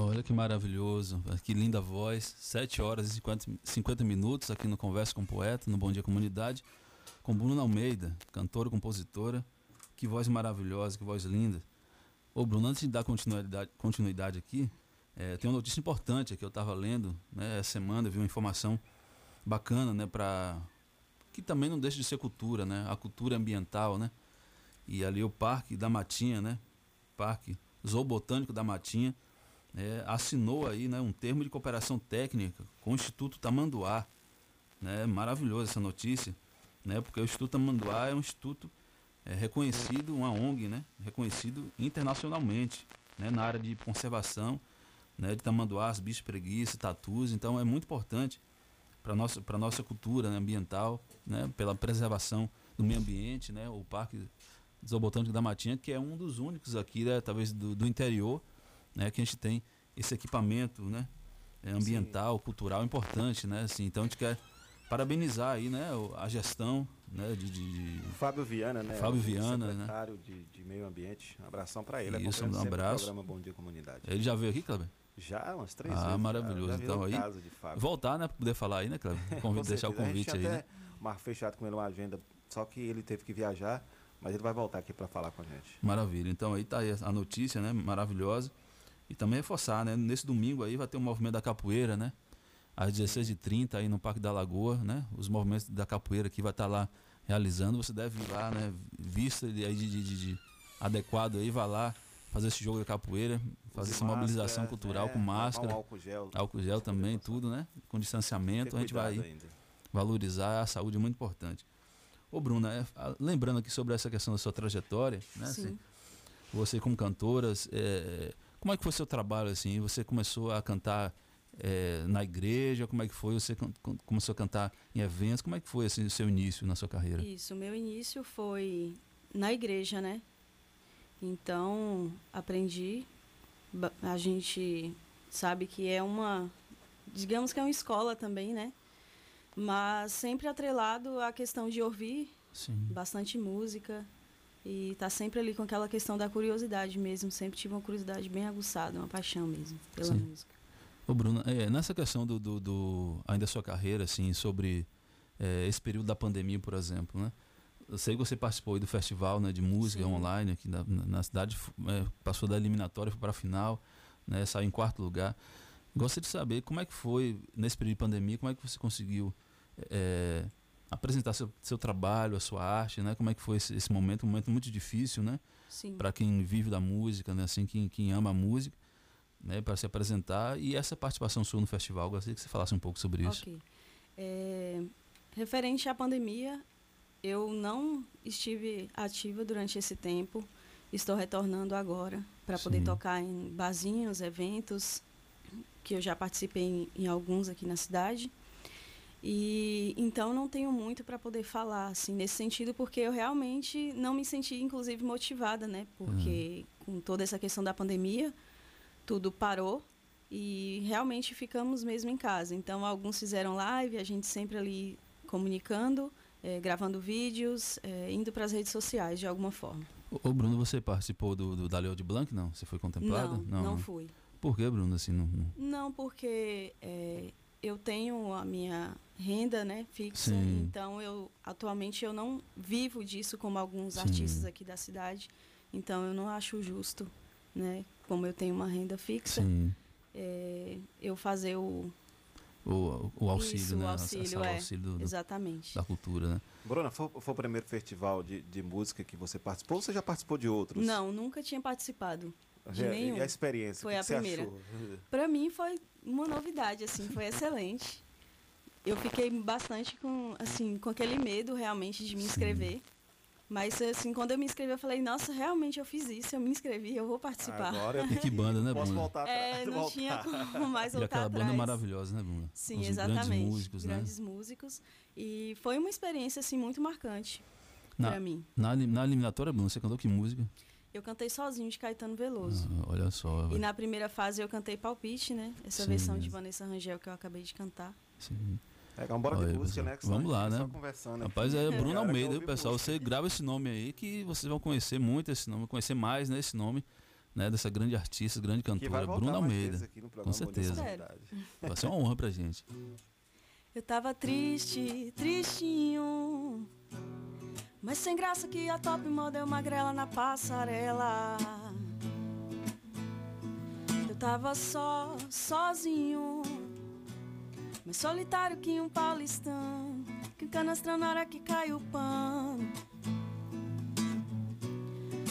Olha que maravilhoso, que linda voz. 7 horas e 50, 50 minutos aqui no Conversa com o Poeta, no Bom Dia Comunidade, com Bruno Almeida, cantora, compositora. Que voz maravilhosa, que voz linda. Ô Bruno, antes de dar continuidade, continuidade aqui, eh, tem uma notícia importante que eu estava lendo né, essa semana, vi uma informação bacana, né, para que também não deixa de ser cultura, né, a cultura ambiental, né, e ali o Parque da Matinha, né, Parque Zoobotânico da Matinha, né, assinou aí, né, um termo de cooperação técnica com o Instituto Tamanduá, né, maravilhosa essa notícia, né, porque o Instituto Tamanduá é um instituto é, reconhecido, uma ONG, né, reconhecido internacionalmente, né, na área de conservação, né, de tamanduás, bicho preguiça, tatus, então é muito importante para nossa para nossa cultura né, ambiental, né, pela preservação do meio ambiente, né, o Parque Zoobotânico da Matinha, que é um dos únicos aqui, né, talvez do, do interior, né, que a gente tem esse equipamento, né, é, ambiental, cultural importante, né, assim, então a gente quer parabenizar aí, né, a gestão, né, de, de- de- Fábio Viana, né? Fábio Viana, né? secretário de, de Meio Ambiente. Um abração pra ele. Isso, acompanhando um abraço. programa Bom Dia Comunidade. Ele já veio aqui, Kleber? Já, umas três ah, vezes. maravilhoso. Já virou então aí, voltar, né, para poder falar aí, né, Cleber? Convite, Com deixar o certeza. A gente convite aí, né? até mar- fechado com ele uma agenda, só que ele teve que viajar, mas ele vai voltar aqui para falar com a gente. Maravilha. Então aí tá aí a notícia, né? Maravilhosa. E também reforçar, né? Nesse domingo aí vai ter o movimento da capoeira, né? Às 16h30 aí no Parque da Lagoa, né? Os movimentos da capoeira que vai estar lá realizando. Você deve ir lá, né? Vista aí de, de- de- de adequado aí, vai lá fazer esse jogo da capoeira, fazer essa mobilização máscara, cultural né? com um máscara. álcool gel. Álcool gel também, tudo, né? Com distanciamento, a gente vai ainda. valorizar a saúde é muito importante. Ô Bruna, é, lembrando aqui sobre essa questão da sua trajetória, né? Sim. você como cantora, é, como é que foi seu trabalho assim? Você começou a cantar é, na igreja? Como é que foi? Você começou a cantar em eventos? Como é que foi assim, o seu início na sua carreira? Isso, o meu início foi na igreja, né? Então, aprendi. A gente sabe que é uma. Digamos que é uma escola também, né? Mas sempre atrelado à questão de ouvir Sim. bastante música. E tá sempre ali com aquela questão da curiosidade mesmo. Sempre tive uma curiosidade bem aguçada, uma paixão mesmo pela Sim. música. Ô Bruna, é, nessa questão do, do, do- ainda da sua carreira, assim, sobre é, esse período da pandemia, por exemplo, né? Eu sei que você participou do festival né, de música Sim. online aqui na, na- cidade, é, passou da eliminatória, para a final, né, saiu em quarto lugar. Gostaria de saber como é que foi, nesse período de pandemia, como é que você conseguiu é, apresentar seu, seu trabalho, a sua arte, né? Como é que foi esse, esse momento, um momento muito difícil, né? Sim. Para quem vive da música, né? Assim, quem, quem ama a música, né? Para se apresentar e essa participação sua no festival, gostaria que você falasse um pouco sobre isso. Ok. É, referente à pandemia, eu não estive ativa durante esse tempo. Estou retornando agora para poder tocar em barzinhos, eventos, que eu já participei em, em alguns aqui na cidade. E então não tenho muito para poder falar assim nesse sentido, porque eu realmente não me senti inclusive motivada, né? Porque com toda essa questão da pandemia, tudo parou e realmente ficamos mesmo em casa. Então alguns fizeram live, a gente sempre ali comunicando, eh, gravando vídeos, eh, indo para as redes sociais de alguma forma. Ô, Bruno, você participou do, do da Leo de Blanc, não? Você foi contemplada? Não, não fui. Por que, Bruno? Assim, não, não- Não, porque eh, eu tenho a minha renda, né, fixa. Sim. Então eu atualmente eu não vivo disso como alguns Sim. artistas aqui da cidade. Então eu não acho justo, né, como eu tenho uma renda fixa, eh, eu fazer o O, o auxílio, Isso, né? o auxílio, essa- é. auxílio do- Exatamente. da cultura, né? Bruna, foi, foi o primeiro festival de, de música que você participou ou você já participou de outros? Não, nunca tinha participado de E a- nenhum. E a experiência? Foi que a que primeira. Para mim foi uma novidade, assim, foi excelente. Eu fiquei bastante com, assim, com aquele medo realmente de me inscrever. Mas assim, quando eu me inscrevi, eu falei, nossa, realmente eu fiz isso, eu me inscrevi, eu vou participar. Agora E que banda, né, Posso Bruna? voltar É, atrás, não voltar. tinha como mais E voltar aquela atrás. banda maravilhosa, né, Bruna? Sim, Os exatamente. grandes músicos, Grandes né? músicos. E foi uma experiência, assim, muito marcante Na, para mim. Na, na eliminatória, Bruna, você cantou que música? Eu cantei sozinho de Caetano Veloso. Ah, olha só. E na primeira fase eu cantei Palpite, né? Essa Sim. versão de Vanessa Rangel que eu acabei de cantar. Sim. É, vamos embora de Olha, música, pessoal, né? que Vamos lá, né? conversando Rapaz, aqui. é Bruno Almeida, viu, pessoal? Você grava esse nome aí que vocês vão conhecer muito esse nome, conhecer mais né, esse nome, né? Dessa grande artista, grande cantora, mais Almeida. vezes aqui no Com certeza. Vai ser uma honra pra gente. Eu tava triste, tristinho. Mas sem graça que a top model magrela na passarela. Eu tava só, sozinho. Mais solitário que um paulistano. Que um canastrão na hora que cai o pano.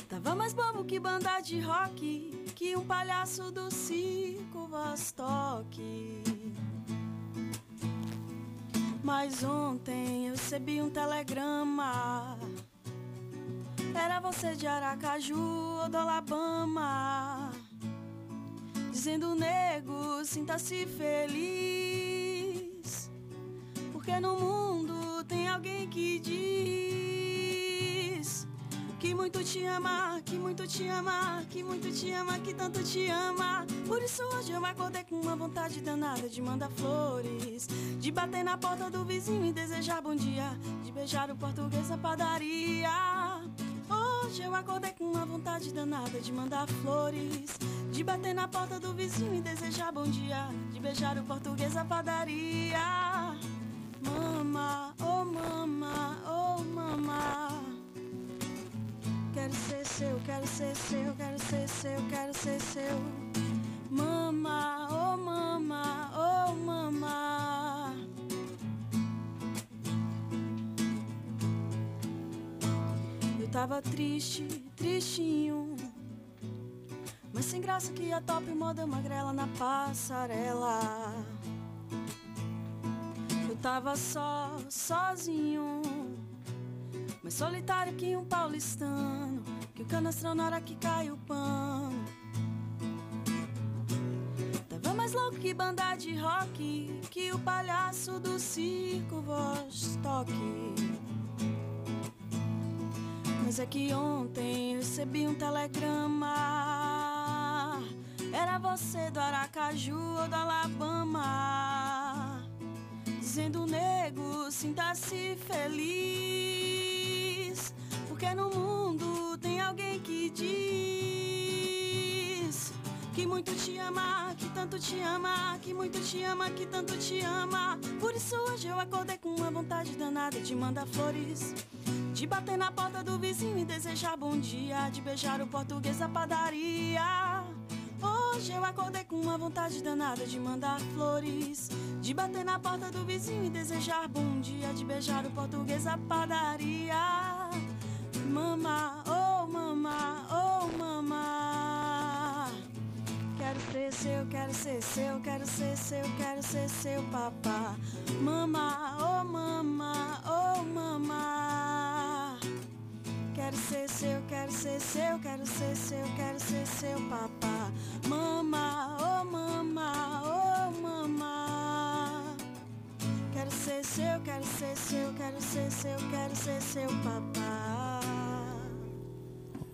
Tava mais bobo que banda de rock. Que um palhaço do circo Vostok. Mas ontem eu recebi um telegrama. Era você de Aracaju ou do Alabama. Dizendo, nego, sinta-se feliz. Porque no mundo tem alguém que diz que muito te ama, que muito te ama, que muito te ama, que tanto te ama. Por isso hoje eu acordei com uma vontade danada de mandar flores, de bater na porta do vizinho e desejar bom dia, de beijar o português da padaria. Hoje eu acordei com uma vontade danada de mandar flores, de bater na porta do vizinho e desejar bom dia, de beijar o português à padaria. Mama, oh mama, oh mama. Quero ser seu, quero ser seu, quero ser seu, quero ser seu. Mama, oh mama, oh mama. Eu tava triste, tristinho. Mas sem graça que a top moda magrela na passarela. Tava só, sozinho. Mais solitário que um paulistano. Que o canastrão na hora que cai o pano. Tava mais louco que banda de rock. Que o palhaço do circo Vostok. Mas é que ontem recebi um telegrama. Era você do Aracaju ou do Alabama. Dizendo, nego, sinta-se feliz. Porque no mundo tem alguém que diz que muito te ama, que tanto te ama, que muito te ama, que tanto te ama. Por isso hoje eu acordei com uma vontade danada de mandar flores. De bater na porta do vizinho e desejar bom dia. De beijar o português da padaria. Hoje eu acordei com uma vontade danada de mandar flores. De bater na porta do vizinho e desejar bom dia. De beijar o português da padaria. Mama, oh mama, oh mama. Quero ser seu, quero ser seu, quero ser seu, quero ser seu papá. Mama, oh mama, oh mama. Quero ser seu, quero ser seu, quero ser seu, quero ser seu papá. Mama, oh mama, oh mama. Quero ser seu, quero ser seu, quero ser seu, quero ser seu papá.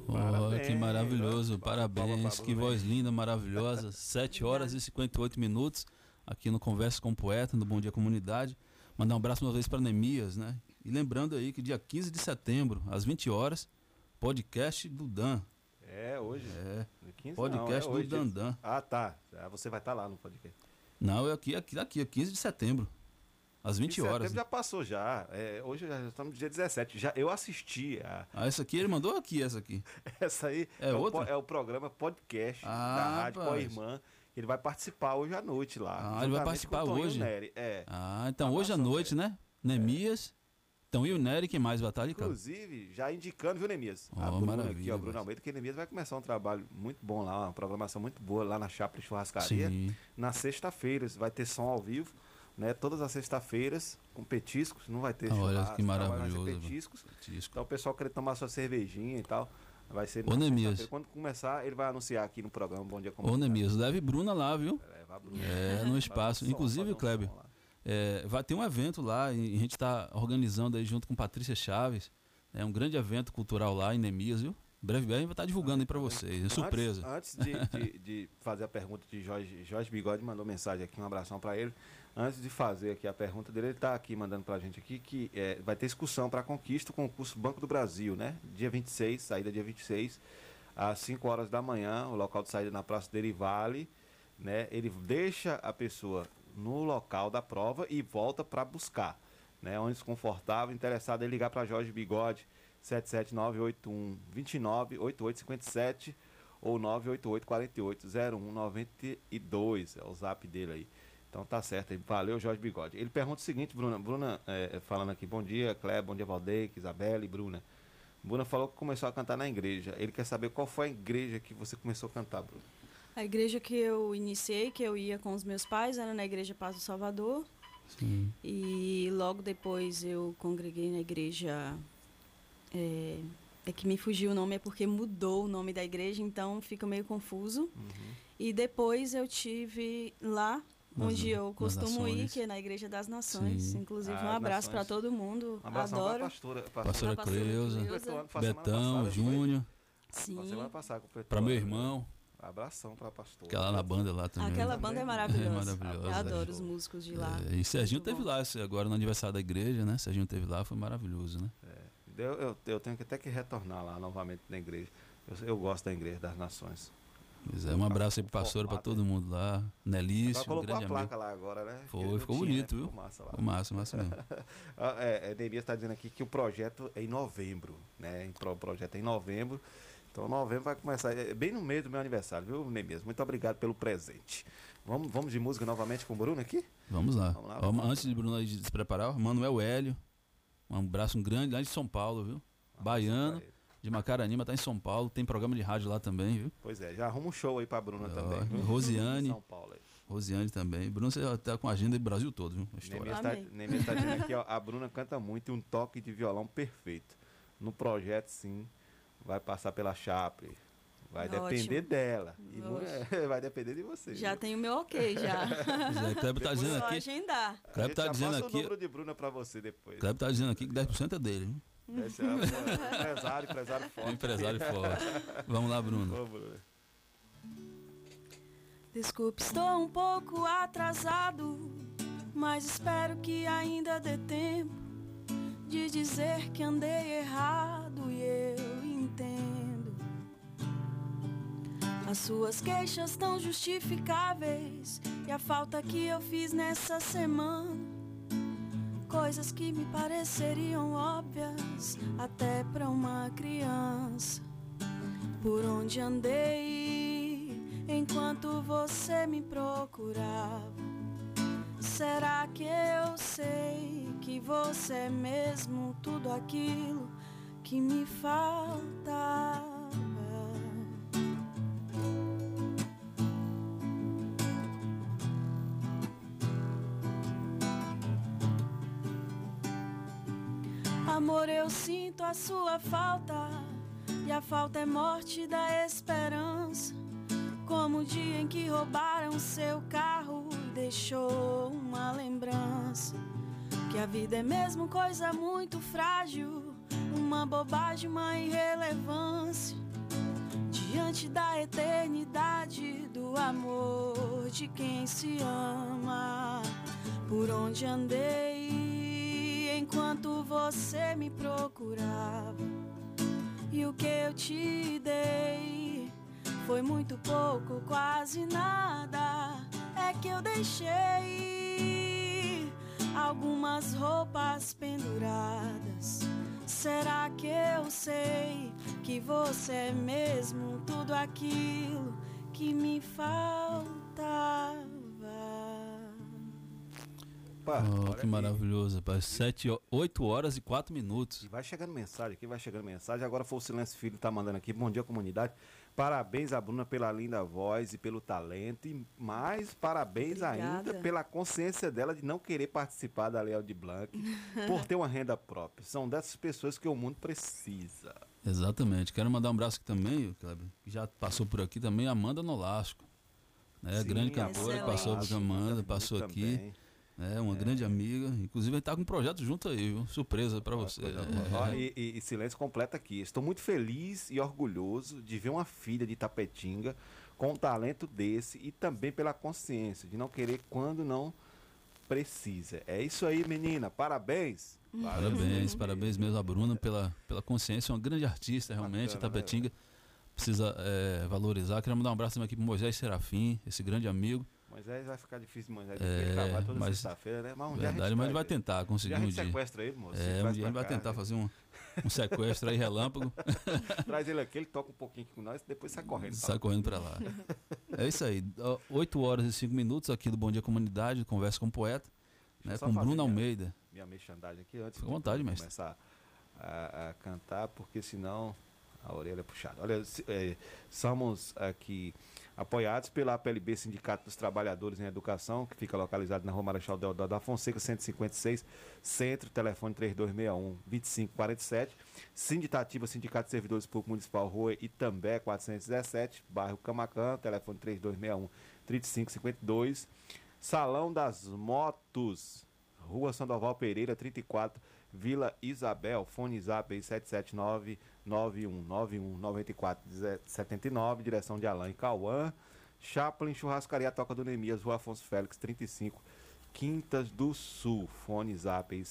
Olha que maravilhoso, parabéns, que voz linda, maravilhosa. 7 horas e 58 minutos aqui no Conversa com o Poeta, no Bom Dia Comunidade. Mandar um abraço uma vez para Nemias, né? E lembrando aí que dia 15 de setembro, às 20 horas, podcast do Dan. É, hoje. É. 15 podcast não, é do. Dandan. Ah, tá. Ah, Você vai estar lá no podcast. Não, é aqui, aqui, aqui, é 15 de setembro. Às 20 Setembro horas. já passou já. É, hoje já estamos no dia 17. Já, eu assisti a, Ah, essa aqui ele mandou aqui, essa aqui. essa aí. É o, outra? po- é o programa podcast Ah, da Rádio Com a. Irmã. Ele vai participar hoje à noite lá. Ah, ele vai participar o hoje? É. Ah, então hoje à noite, né? Nemias. Então e o Nery, quem mais cara? Inclusive, já indicando, viu, Nemias? Oh, a Bruna aqui, ó, Bruno Almeida, que Nemias vai começar um trabalho muito bom lá, uma programação muito boa lá na Chapra Churrascaria. Sim. Na sexta-feira, vai ter som ao vivo, né? Todas as sextas-feiras, com petiscos, não vai ter Olha churrasco, que ser maravilhoso, petiscos. Petisco. Então o pessoal querer tomar sua cervejinha e tal, vai ser Ô, Nemias. Quando começar, ele vai anunciar aqui no programa Bom Dia Ô, Comunidade. Nemias, leve Bruna lá, viu? Leva a Bruna. É, no espaço. Inclusive, um Kleber. É, vai ter um evento lá e a gente está organizando aí junto com Patrícia Chaves. É um grande evento cultural lá em Nemias, viu? Breve bem vai estar divulgando aí para vocês. É surpresa. Antes, antes de, de- de fazer a pergunta de Jorge, Jorge Bigode mandou mensagem aqui, um abração para ele. Antes de fazer aqui a pergunta dele, ele está aqui mandando para a gente aqui que é, vai ter excursão para Conquista, o concurso Banco do Brasil, né? Dia 26, saída dia 26, às 5 horas da manhã, o local de saída na Praça Derivale, né? Ele deixa a pessoa no local da prova e volta para buscar, né? Onde confortável, interessado em ligar para Jorge Bigode, 77981 29 8857 ou 988 48 0192, é o zap dele aí. Então tá certo, valeu Jorge Bigode. Ele pergunta o seguinte, Bruna, Bruna é, falando aqui, bom dia, Cleber, bom dia Valdeque, Isabela e Bruna. Bruna falou que começou a cantar na igreja. Ele quer saber qual foi a igreja que você começou a cantar, Bruna. A igreja que eu iniciei, que eu ia com os meus pais, era na Igreja Paz do Salvador. Sim. E logo depois eu congreguei na igreja. É, é que me fugiu o nome, é porque mudou o nome da igreja, então fica meio confuso. E depois eu tive lá, Nas- onde eu costumo ir, que é na Igreja das Nações. Sim. Inclusive, Ah, um abraço para todo mundo. Um abração Adoro. pastora. Pastora pastora Cleusa, Cleusa. Betão, Júnior, Sim. Para meu né? irmão, Abração pra é lá na banda lá também. Aquela banda é maravilhosa. É maravilhosa. Eu adoro os músicos de lá. É, e Serginho teve lá, esse- agora no aniversário da igreja, né? Serginho teve lá, foi maravilhoso, né? Eu, eu, eu tenho que até que retornar lá novamente na igreja. Eu, eu gosto da igreja das nações. Pois é, um abraço aí pro pastor, pra todo mundo lá. Nelício, um colocou grande a placa amigo. lá agora, né? Foi, ficou tinha, bonito, né? viu? Ficou massa lá. Ficou massa, massa mesmo. Ah, é, é, Neemias está dizendo aqui que o projeto é em novembro, né? Em- O projeto é em novembro. Então, novembro vai começar, é bem no meio do meu aniversário, viu, Neemias? Muito obrigado pelo presente. Vamos, vamos de música novamente com o Bruno aqui? Vamos lá. Vamos lá, Vamos- vamos. Antes de Bruno se preparar, Manuel Hélio. Um abraço grande lá de São Paulo, viu? Baiano, de Macaranima, tá em São Paulo. Tem programa de rádio lá também, viu? Pois é, já arruma um show aí pra Bruna também. viu? Rosiane. São Paulo aí. Rosiane também. Bruno, você tá com a agenda do Brasil todo, viu? Neemias tá, Neemias tá dizendo aqui, ó, a Bruna canta muito e um toque de violão perfeito. No projeto, sim, vai passar pela Chaple. Vai Ótimo. depender dela. E não é- vai depender de você. Já viu? tenho meu ok, já. É, Kleber tá dizendo aqui. agendar. A Kleber gente tá já dizendo aqui. o número de Bruna pra você depois. Kleber tá dizendo aqui que 10% é dele, viu? Esse é empresário, empresário forte. Empresário forte. Vamos lá, Bruno. Ô, Bruno. Desculpe, estou um pouco atrasado, mas espero que ainda dê tempo de dizer que andei errado entendo. As suas queixas tão justificáveis e a falta que eu fiz nessa semana. Coisas que me pareceriam óbvias até pra uma criança. Por onde andei enquanto você me procurava? Será que eu sei que você é mesmo tudo aquilo que me faltava? Amor, eu sinto a sua falta. E a falta é morte da esperança. Como o dia em que roubaram seu carro deixou uma lembrança. Que a vida é mesmo coisa muito frágil. Uma bobagem, uma irrelevância. Diante da eternidade do amor de quem se ama. Por onde andei enquanto você me procurava. E o que eu te dei foi muito pouco, quase nada. É que eu deixei algumas roupas penduradas. Será que eu sei que você é mesmo tudo aquilo que me faltava? Pá, Oh, que aqui. maravilhoso, rapaz. 7, 8 horas e 4 minutos. E vai chegando mensagem aqui, vai chegando mensagem. Agora foi o Silêncio Filho que tá mandando aqui. Bom dia, comunidade. Parabéns a Bruna pela linda voz e pelo talento. E mais parabéns ainda Obrigada. pela consciência dela de não querer participar da Lei de Blanc por ter uma renda própria. São dessas pessoas que o mundo precisa. Exatamente. Quero mandar um abraço aqui também, Kleber, que já passou por aqui também, Amanda Nolasco. Né, Sim, grande cantora, passou por Amanda, passou aqui. também. É, uma grande amiga. Inclusive, a gente tá com um projeto junto aí, viu? Surpresa pra você. É. e, e- e silêncio completa aqui. Estou muito feliz e orgulhoso de ver uma filha de Tapetinga com um talento desse e também pela consciência de não querer quando não precisa. É isso aí, menina. Parabéns. Parabéns, parabéns mesmo a Bruna pela, pela consciência, uma grande artista realmente, Bacana, Tapetinga precisa é, valorizar. Quero mandar um abraço também aqui pro Moisés Serafim, esse grande amigo. Moisés vai ficar difícil de Moisés. É, ele trabalha toda mas- sexta-feira, né? Mas um dia a Verdade, gente mas ele vai tentar conseguir Um dia a um gente dia. sequestra ele, moço. É, um dia ele vai tentar né? fazer um, um sequestro aí relâmpago. Traz ele aqui, ele toca um pouquinho aqui com nós e depois sai correndo. Sai correndo pra lá. É isso aí. ó, 8 horas e 5 minutos aqui do Bom Dia Comunidade, conversa com o poeta, né, com Bruno Almeida. Minha merchandising aqui antes Fica à vontade, de mestre. começar a, a cantar, porque senão a orelha é puxada. Olha, é, somos aqui apoiados pela PLB Sindicato dos Trabalhadores em Educação, que fica localizado na Rua Marechal Deodoro da Fonseca, 156, Centro, telefone 3261-2547. Sinditativa Sindicato de Servidores Públicos Municipal, Rua Itambé, 417, bairro Camacan, telefone 3261-3552. Salão das Motos, Rua Sandoval Pereira, 34, Vila Isabel, fone zap aí 779-9191-9479, direção de Alain Cauã. Chaplin, Churrascaria Toca do Nemias, Rua Afonso Félix, 35, Quintas do Sul, fone zap aí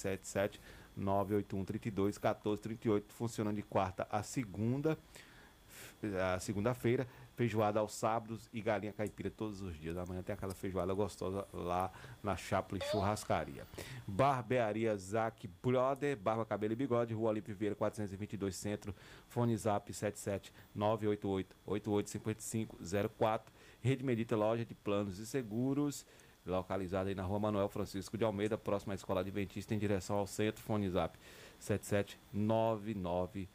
981 32 14 38, funcionando de quarta a segunda, a segunda-feira, feijoada aos sábados e galinha caipira todos os dias. Amanhã tem aquela feijoada gostosa lá na Chaplin Churrascaria. Barbearia Zac Brother, barba, cabelo e bigode, Rua Olímpio Vieira 422 Centro, fone zap 77 988 8855 04. Rede Medita Loja de Planos e Seguros, localizada aí na Rua Manuel Francisco de Almeida, próxima à Escola Adventista, em direção ao centro, fone zap 7799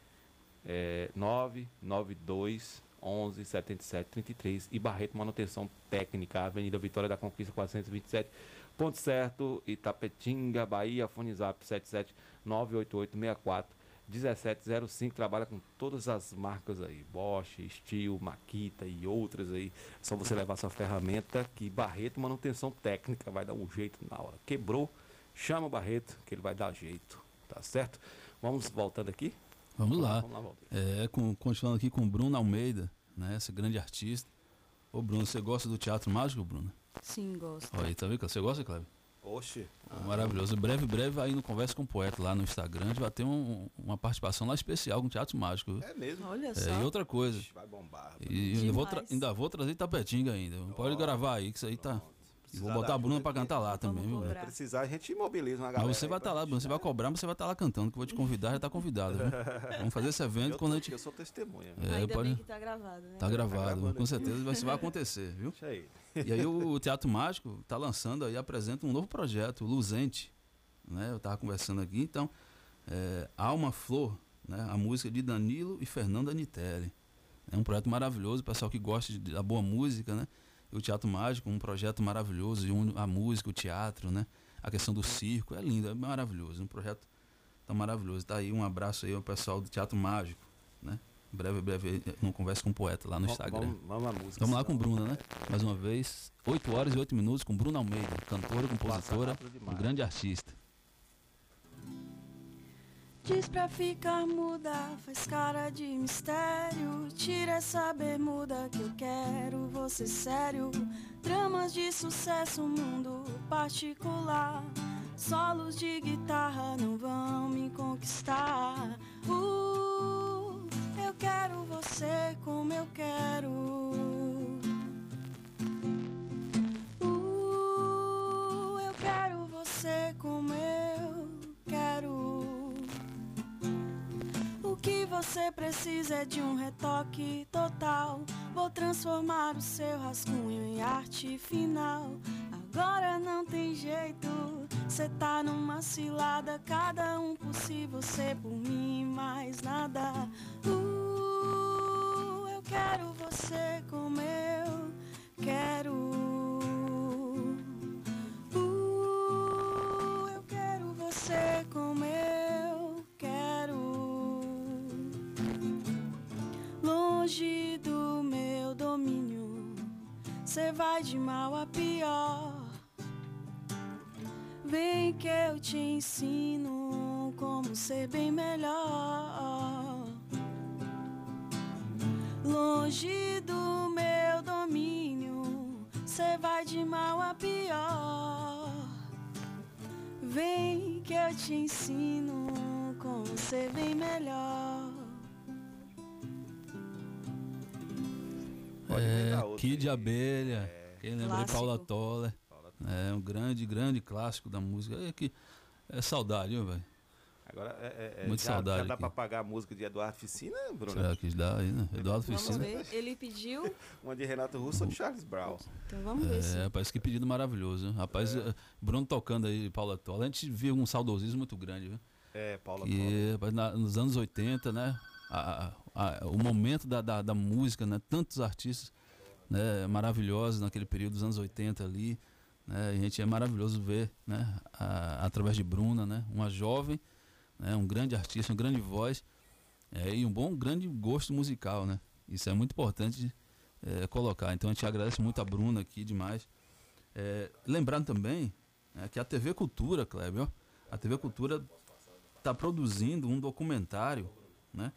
é, 992 11 77 33 e Barreto Manutenção Técnica, Avenida Vitória da Conquista 427, Ponto Certo, Itapetinga, Bahia, fone zap 77 988 64 1705 trabalha com todas as marcas aí, Bosch, Steel, Makita e outras aí. Só você levar sua ferramenta que Barreto Manutenção Técnica vai dar um jeito na hora. Quebrou, chama o Barreto que ele vai dar jeito, tá certo? Vamos voltando aqui? Vamos lá. Vamos lá, Valdir. É, com, continuando aqui com o Bruno Almeida, né? Esse grande artista. Ô Bruno, você gosta do teatro mágico, Bruno? Sim, gosto. Olha aí, tá vendo? Você gosta, Cleber? Oxe. Ah, Maravilhoso. Breve, breve, aí no Conversa com o Poeta lá no Instagram, a gente vai ter um- uma participação lá especial com o Teatro Mágico. viu? É mesmo? Olha É, só. e outra coisa. Vai bombar. E ainda vou, ainda vou trazer tapetinga ainda. Pode gravar aí, que isso aí tá. E vou botar a Bruna pra cantar lá também, viu? velho? Precisar, a gente mobiliza uma galera. Mas você vai estar lá, Bruno. Você vai cobrar, mas você vai estar lá cantando, que eu vou te convidar, já tá convidado, viu? Vamos fazer esse evento Eu, quando a tô- gente. eu sou testemunha. É, Ainda pode- bem que tá gravado, né? Tá gravado, gravando com certeza vai- isso vai acontecer, viu? Deixa aí. E aí o Teatro Mágico tá lançando aí, apresenta um novo projeto, Luzente. Né? Eu tava conversando aqui, então, é, Alma Flor, né? a música de Danilo e Fernanda Nitelli. É um projeto maravilhoso, o pessoal que gosta de- da boa música, né? O Teatro Mágico, um projeto maravilhoso, e a música, o teatro, né? A questão do circo, é lindo, é maravilhoso, um projeto tá maravilhoso. Tá aí um abraço aí ao pessoal do Teatro Mágico, né? Breve, breve, não conversa com o poeta lá no Instagram. Vamos, vamos música. Vamos lá com senão- Bruna, né? Mais uma vez, 8 horas e 8 minutos com Bruna Almeida, cantora, compositora, um grande artista. Diz pra ficar muda, faz cara de mistério. Tira essa bermuda que eu quero você sério. Dramas de sucesso, mundo particular. Solos de guitarra não vão me conquistar. Uh, eu quero você como eu quero. Você precisa é de um retoque total. Vou transformar o seu rascunho em arte final. Agora não tem jeito, cê tá numa cilada. Cada um por si, você por mim, mais nada. Uh, eu quero você como eu quero. Longe do meu domínio, cê vai de mal a pior. Vem que eu te ensino como ser bem melhor. Longe do meu domínio, cê vai de mal a pior. Vem que eu te ensino como ser bem melhor. Pode É, outro Kid aí. Abelha, quem lembra aí, Clássico. Paula Toller. É um grande, grande clássico da música. É, que, é saudade, viu, velho? Agora, é, é, Muito já, saudade já dá pra pagar a música de Eduardo Ficina, Bruno? Será que dá aí, né? Eduardo Vamos Ficina. ver. Ele pediu, Uma de Renato Russo ou de Charles Brown? então vamos ver se. É, rapaz, que pedido maravilhoso. viu? Rapaz, eh, Bruno tocando aí, Paula Toller. A gente viu um saudosismo muito grande, viu? É, Paula Toller. Que rapaz, na- nos anos 80, né? a- a- a- o momento da, da, da música, né? Tantos artistas né, maravilhosos naquele período dos anos 80 ali. Né? A gente é maravilhoso ver, né? a- através de Bruna, né? Uma jovem, né? um grande artista, uma grande voz é, e um bom, grande gosto musical, né? Isso é muito importante é, colocar. Então a gente agradece muito a Bruna aqui demais. É, lembrando também né, que a TV Cultura, Kleber, ó, a TV Cultura está produzindo um documentário, né?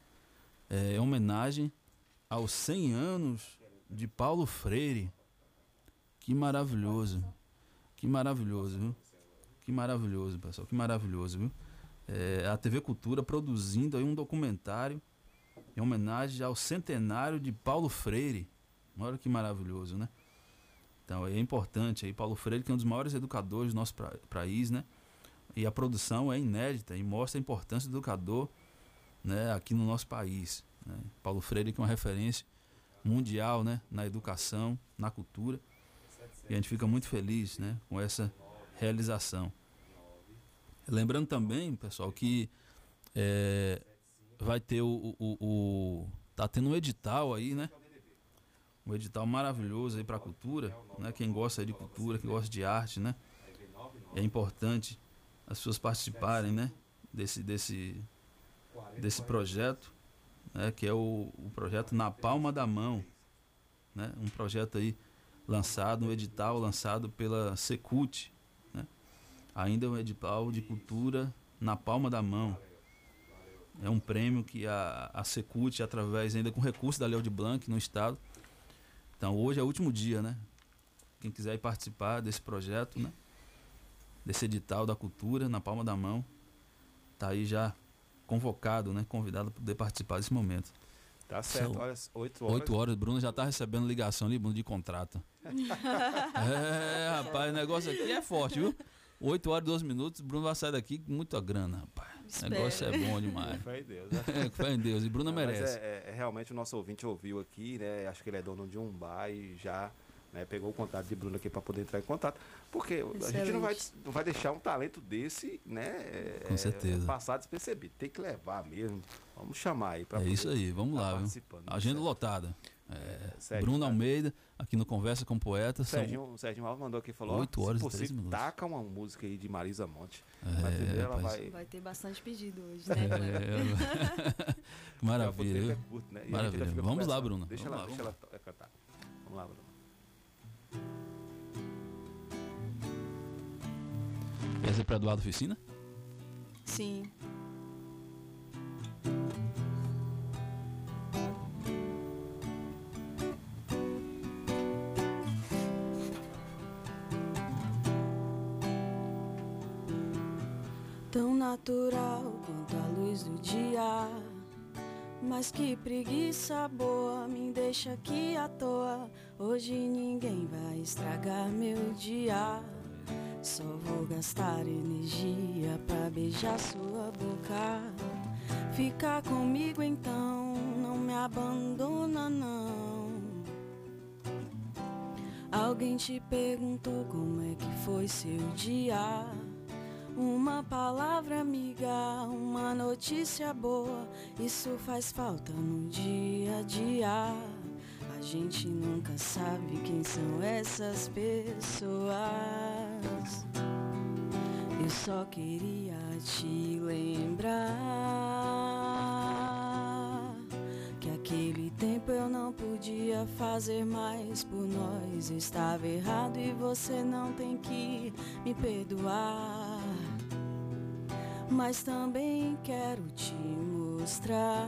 É, em homenagem aos 100 anos de Paulo Freire. Que maravilhoso. Que maravilhoso, viu? Que maravilhoso, pessoal. Que maravilhoso, viu? é, a TV Cultura produzindo aí um documentário em homenagem ao centenário de Paulo Freire. Olha que maravilhoso, né? Então é importante aí, Paulo Freire, que é um dos maiores educadores do nosso país, né? E a produção é inédita e mostra a importância do educador né, aqui no nosso país. Né? Paulo Freire, que é uma referência mundial né, na educação, na cultura. E a gente fica muito feliz né, com essa realização. Lembrando também, pessoal, que é, vai ter o, o, o, Tá tendo um edital aí, né? Um edital maravilhoso aí para a cultura, né? Quem gosta de cultura, quem gosta de arte, né? É importante as pessoas participarem, né? Desse, desse, desse projeto, né? Que é o, o projeto Na Palma da Mão, né? Um projeto aí lançado, um edital lançado pela Secult, né? Ainda é um edital de cultura na palma da mão. É um prêmio que a, a Secult, através ainda com recurso da Leo de Blanc no estado. Então hoje é o último dia, né? Quem quiser participar desse projeto, né? Desse edital da cultura na palma da mão, tá aí já convocado, né? Convidado para poder participar desse momento. Tá certo, São olha, 8 horas. 8 horas, Bruno já tá recebendo ligação ali, Bruno, de contrato. é, rapaz, o negócio aqui é forte, viu? 8 horas e 12 minutos, Bruno vai sair daqui com muita grana, rapaz. O Espero. negócio é bom demais. Fé em Deus, né? É, fé em Deus. E mas merece. É, é- é realmente o nosso ouvinte ouviu aqui, né? Acho que ele é dono de um bar e já né, pegou o contato de Bruno aqui para poder entrar em contato. Porque a gente não vai, Excelente. não vai deixar um talento desse, né? é, Com certeza. Passar despercebido. Tem que levar mesmo. Vamos chamar aí para É isso aí, vamos lá, viu? participando. Agenda lotada. É, Sérgio, Bruno tá. Almeida, aqui no Conversa com Poeta. O São Serginho, o Serginho Alves mandou aqui e falou: ó, 8 horas se e 3 possível, minutos. taca uma música aí de Marisa Monte. É, vai. Vai ter bastante pedido hoje, É, né, maravilha, tempo viu? é curto, né? Maravilha. Vamos lá. Bruno. Deixa vamos ela, lá, deixa vamos ela cantar. Vamos lá, Bruno. Essa é para Eduardo Oficina? Sim. Tão natural quanto a luz do dia. Mas que preguiça boa me deixa aqui à toa. Hoje ninguém vai estragar meu dia. Só vou gastar energia pra beijar sua boca. Fica comigo então, não me abandona não. Alguém te perguntou como é que foi seu dia? Uma palavra amiga, uma notícia boa, isso faz falta no dia a dia. A gente nunca sabe quem são essas pessoas. Eu só queria te lembrar que aquele tempo eu não podia fazer mais por nós. Estava errado e você não tem que me perdoar. Mas também quero te mostrar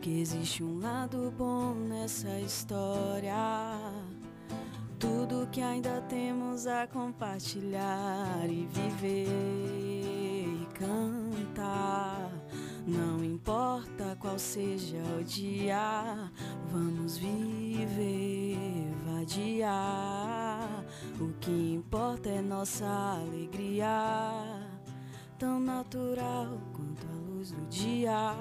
que existe um lado bom nessa história. Tudo que ainda temos a compartilhar e viver e cantar. Não importa qual seja o dia, vamos viver, vadiar. O que importa é nossa alegria, tão natural quanto a luz do dia.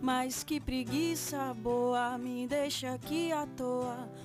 Mas que preguiça boa me deixa aqui à toa.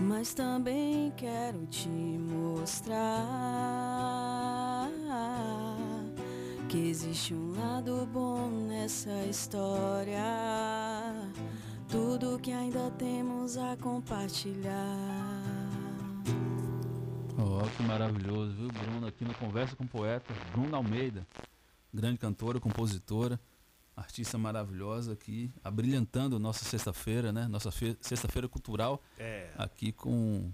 Mas também quero te mostrar que existe um lado bom nessa história. Tudo que ainda temos a compartilhar. Ó, que maravilhoso, viu, Bruno? Aqui no Conversa com o Poeta, Bruno Almeida. grande cantora, compositora, artista maravilhosa aqui, abrilhantando nossa sexta-feira, né? Nossa fe- sexta-feira cultural. É. Aqui com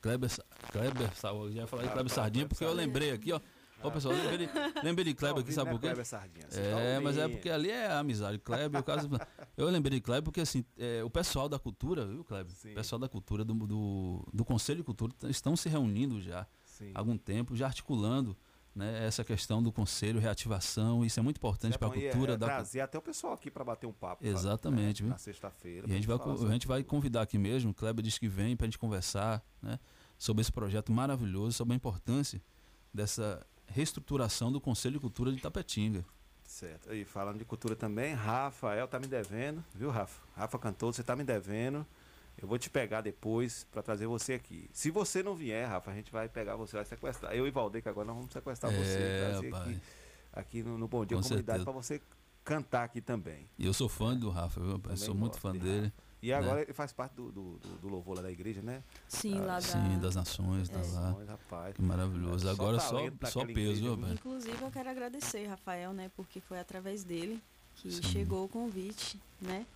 Kleber, Kleber, eu já ia falar de Kleber Sardinha, porque eu lembrei aqui, ó. Ó, pessoal, lembrei, lembrei de Kleber aqui, ouvindo, sabe por quê? Kleber Sardinha? É, tá mas é porque ali é amizade. Kleber, o caso. Eu lembrei de Kleber porque, assim, é, o pessoal da cultura, viu, Kleber? O pessoal da cultura, do, do, do Conselho de Cultura, estão se reunindo já Sim. há algum tempo, já articulando né, essa questão do conselho, reativação. Isso é muito importante para a é- cultura é da trazer até o pessoal aqui para bater um papo. Exatamente, Né? viu? Na sexta-feira. E a gente, vai, pra a gente vai convidar aqui mesmo, o Kleber disse que vem para a gente conversar né, sobre esse projeto maravilhoso, sobre a importância dessa reestruturação do Conselho de Cultura de Tapetinga. Certo. E falando de cultura também, Rafael tá me devendo, viu, Rafa? Rafa cantor, você tá me devendo. Eu vou te pegar depois para trazer você aqui. Se você não vier, Rafa, a gente vai pegar você, vai sequestrar. Eu e Valdeir, que agora nós vamos sequestrar É, você, trazer rapaz. aqui, aqui no, no Bom Dia Com Comunidade para você cantar aqui também. E eu sou fã do Rafa, viu? eu sou muito fã dele. E né? agora ele faz parte do, do, do- do louvor lá da igreja, né? Sim, lá da- Sim, das nações, tá lá. Nações, rapaz. Que maravilhoso. Só Agora só, só peso, velho? Inclusive, eu quero agradecer, Rafael, né? Porque foi através dele que Sim. chegou o convite, né?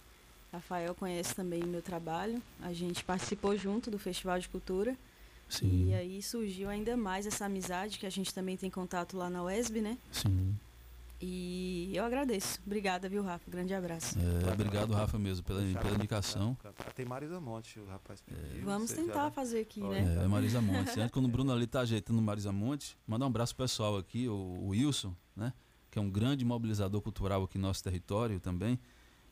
Rafael conhece também o meu trabalho. A gente participou junto do Festival de Cultura. Sim. E aí surgiu ainda mais essa amizade que a gente também tem contato lá na UESB, né? Sim. E eu agradeço. Obrigada, viu, Rafa? Grande abraço. É, obrigado, Rafa, mesmo, pela, pela indicação. Tem Marisa Monte, o rapaz pediu. Vamos você tentar já- fazer aqui, né? É, Marisa Monte. Antes, quando o Bruno ali tá ajeitando Marisa Monte, mandar um abraço pro pessoal aqui, o, o Wilson, né? Que é um grande mobilizador cultural aqui no nosso território também.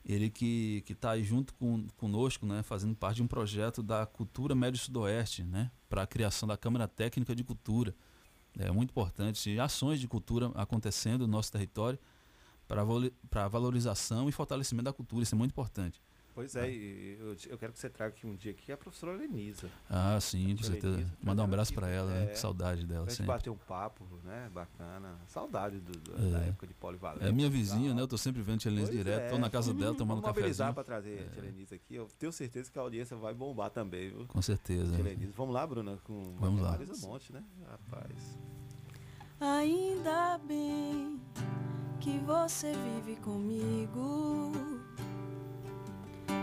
Ele que, tá aí junto com, conosco, né? Fazendo parte de um projeto da Cultura Médio Sudoeste, né? Para a criação da Câmara Técnica de Cultura. É muito importante. Ações de cultura acontecendo no nosso território para valorização e fortalecimento da cultura. Isso é muito importante. Pois é, e eu, eu quero que você traga aqui um dia aqui a professora Lenisa. Ah, sim, com Tia certeza. Lenisa, Mandar um abraço para ela, é, né? que saudade dela Pra gente sempre. bater um papo, né? Bacana. Saudade do, do- da É. época de polivalente. É minha vizinha, né? Eu tô sempre vendo Tia Lenise Pois direto. é. Tô na casa dela tomando Vamos mobilizar para trazer a Tia Lenise aqui. Eu tenho certeza que a audiência vai bombar também, viu? Com certeza. Tia. Vamos lá, Bruna, com Vamos lá. Marisa Monte, né? Rapaz. Ainda bem que você vive comigo.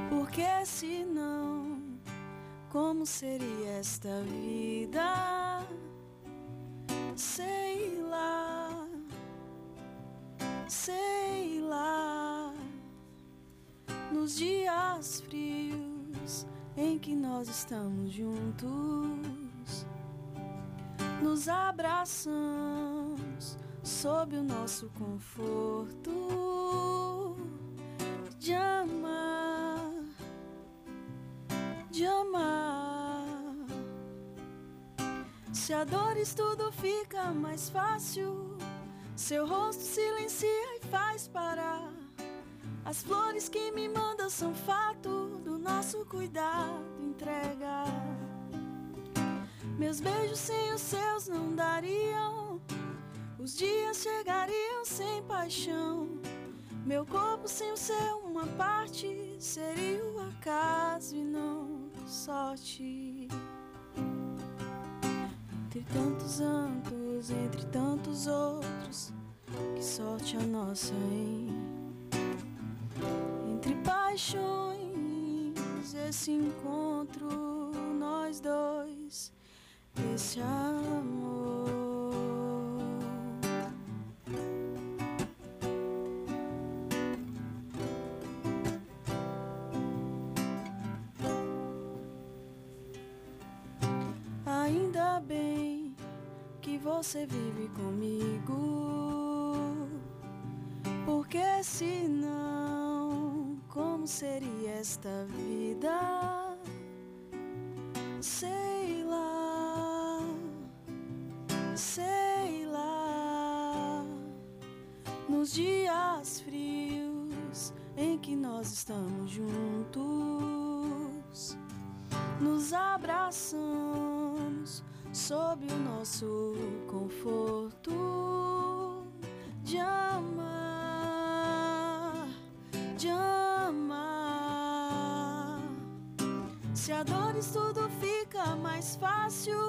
Porque senão, como seria esta vida? Sei lá, sei lá. Nos dias frios em que nós estamos juntos nos abraçamos sob o nosso conforto amar, de amar. Se a dores tudo fica mais fácil, seu rosto silencia e faz parar. As flores que me mandam são fato do nosso cuidado entrega. Meus beijos sem os seus não dariam. Os dias chegariam sem paixão. Meu corpo sem o seu, uma parte seria o acaso e não sorte. Entre tantos anos, entre tantos outros, que sorte a nossa, hein? Entre paixões, esse encontro, nós dois esse amor. Você vive comigo, porque senão, como seria esta vida? Sei lá, sei lá. Nos dias frios em que nós estamos juntos, nos abraçamos sob o nosso conforto de amar, de amar. Se a dores tudo fica mais fácil,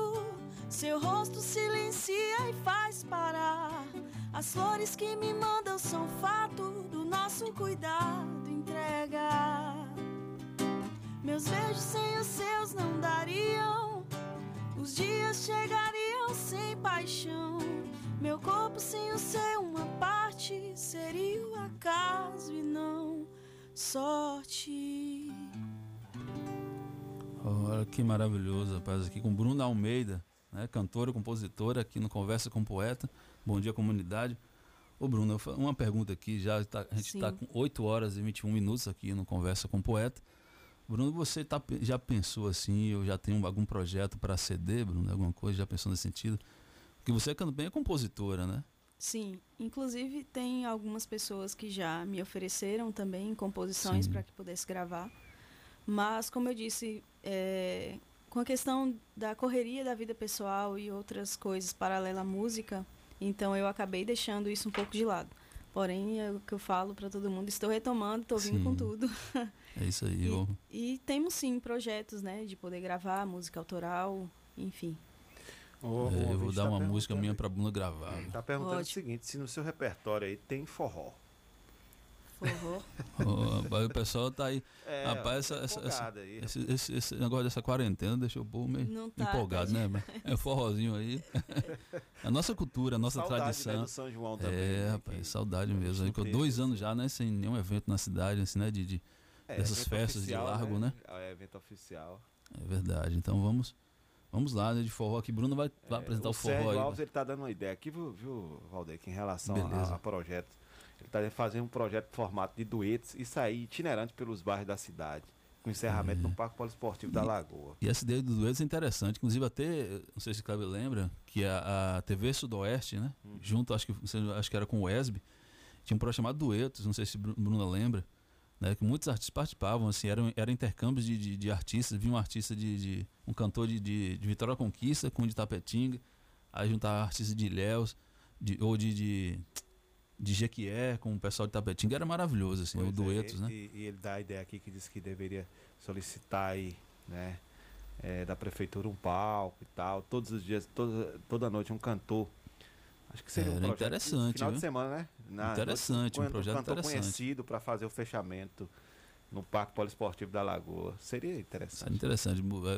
seu rosto silencia e faz parar. As flores que me mandam são fato do nosso cuidado, entrega. Meus beijos sem os seus não dariam. Os dias chegariam sem paixão. Meu corpo sem o seu, uma parte seria o acaso e não sorte. Olha que maravilhoso, rapaz. Aqui com Bruna Almeida, né? cantora, compositora, aqui no Conversa com Poeta. Bom dia, comunidade. Ô, Bruno, uma pergunta aqui. Já tá- a gente está com 8 horas e 21 minutos aqui no Conversa com Poeta. Bruno, você tá, já pensou assim, eu já tenho algum projeto para CD, Bruno? Alguma coisa? Já pensou nesse sentido? Porque você também é compositora, né? Sim, inclusive tem algumas pessoas que já me ofereceram também composições para que pudesse gravar. Mas, como eu disse, é, com a questão da correria da vida pessoal e outras coisas paralelas à música, então eu acabei deixando isso um pouco de lado. Porém, é o que eu falo para todo mundo, estou retomando, estou vindo com Sim. tudo. É isso aí. eu- E temos sim projetos, né, de poder gravar música autoral, enfim. é, eu vou dar uma música minha para Bruna gravar. Tá perguntando Ótimo. o seguinte, se no seu repertório aí tem forró. Forró. Rapaz, o pessoal tá aí. É, rapaz, essa, tá essa, aí, esse, esse- esse negócio dessa quarentena deixou o povo meio Não tá, empolgado, tá né? É forrozinho aí. a nossa cultura, a nossa Saudade, né, tradição. do São João também, É, né, rapaz, saudade mesmo. Aí, que dois anos já, né? Sem nenhum evento na cidade, assim, né? De, de- É, dessas festas de largo, né? É evento oficial. É verdade. Então vamos, vamos lá, né? De forró aqui. Bruno vai, vai apresentar o, o forró Sérgio aí. Alves, ele tá dando uma ideia aqui, viu, viu Valdeir, que em relação Beleza. a, a projeto. Ele tá fazendo um projeto em formato de duetos e sair itinerante pelos bairros da cidade. Com encerramento no Parque Poliesportivo da Lagoa. E essa ideia do duetos é interessante. Inclusive, até, não sei se o Cláudio lembra, que a, a TV Sudoeste, né? Hum. Junto, acho que, acho que era com o ESB, tinha um projeto chamado Duetos, não sei se Bru- Bruna lembra, né? Que muitos artistas participavam, assim, eram, eram intercâmbios de, de, de artistas. Vinha um artista de. de- um cantor de, de, de Vitória Conquista com um de Tapetinga, aí juntava artistas de Ilhéus, de, ou de. de de Jequié com o pessoal de Tapetinga, era maravilhoso, assim, o Pois é, duetos, e, né? E, e ele dá a ideia aqui que diz que deveria solicitar aí, né? é, da prefeitura um palco e tal. Todos os dias, toda, toda noite um cantor. Acho que seria um Era projeto interessante, Final de viu? semana, né? Interessante, um projeto cantor interessante. conhecido para fazer o fechamento no Parque Poliesportivo da Lagoa. Seria interessante. Seria interessante mu- é,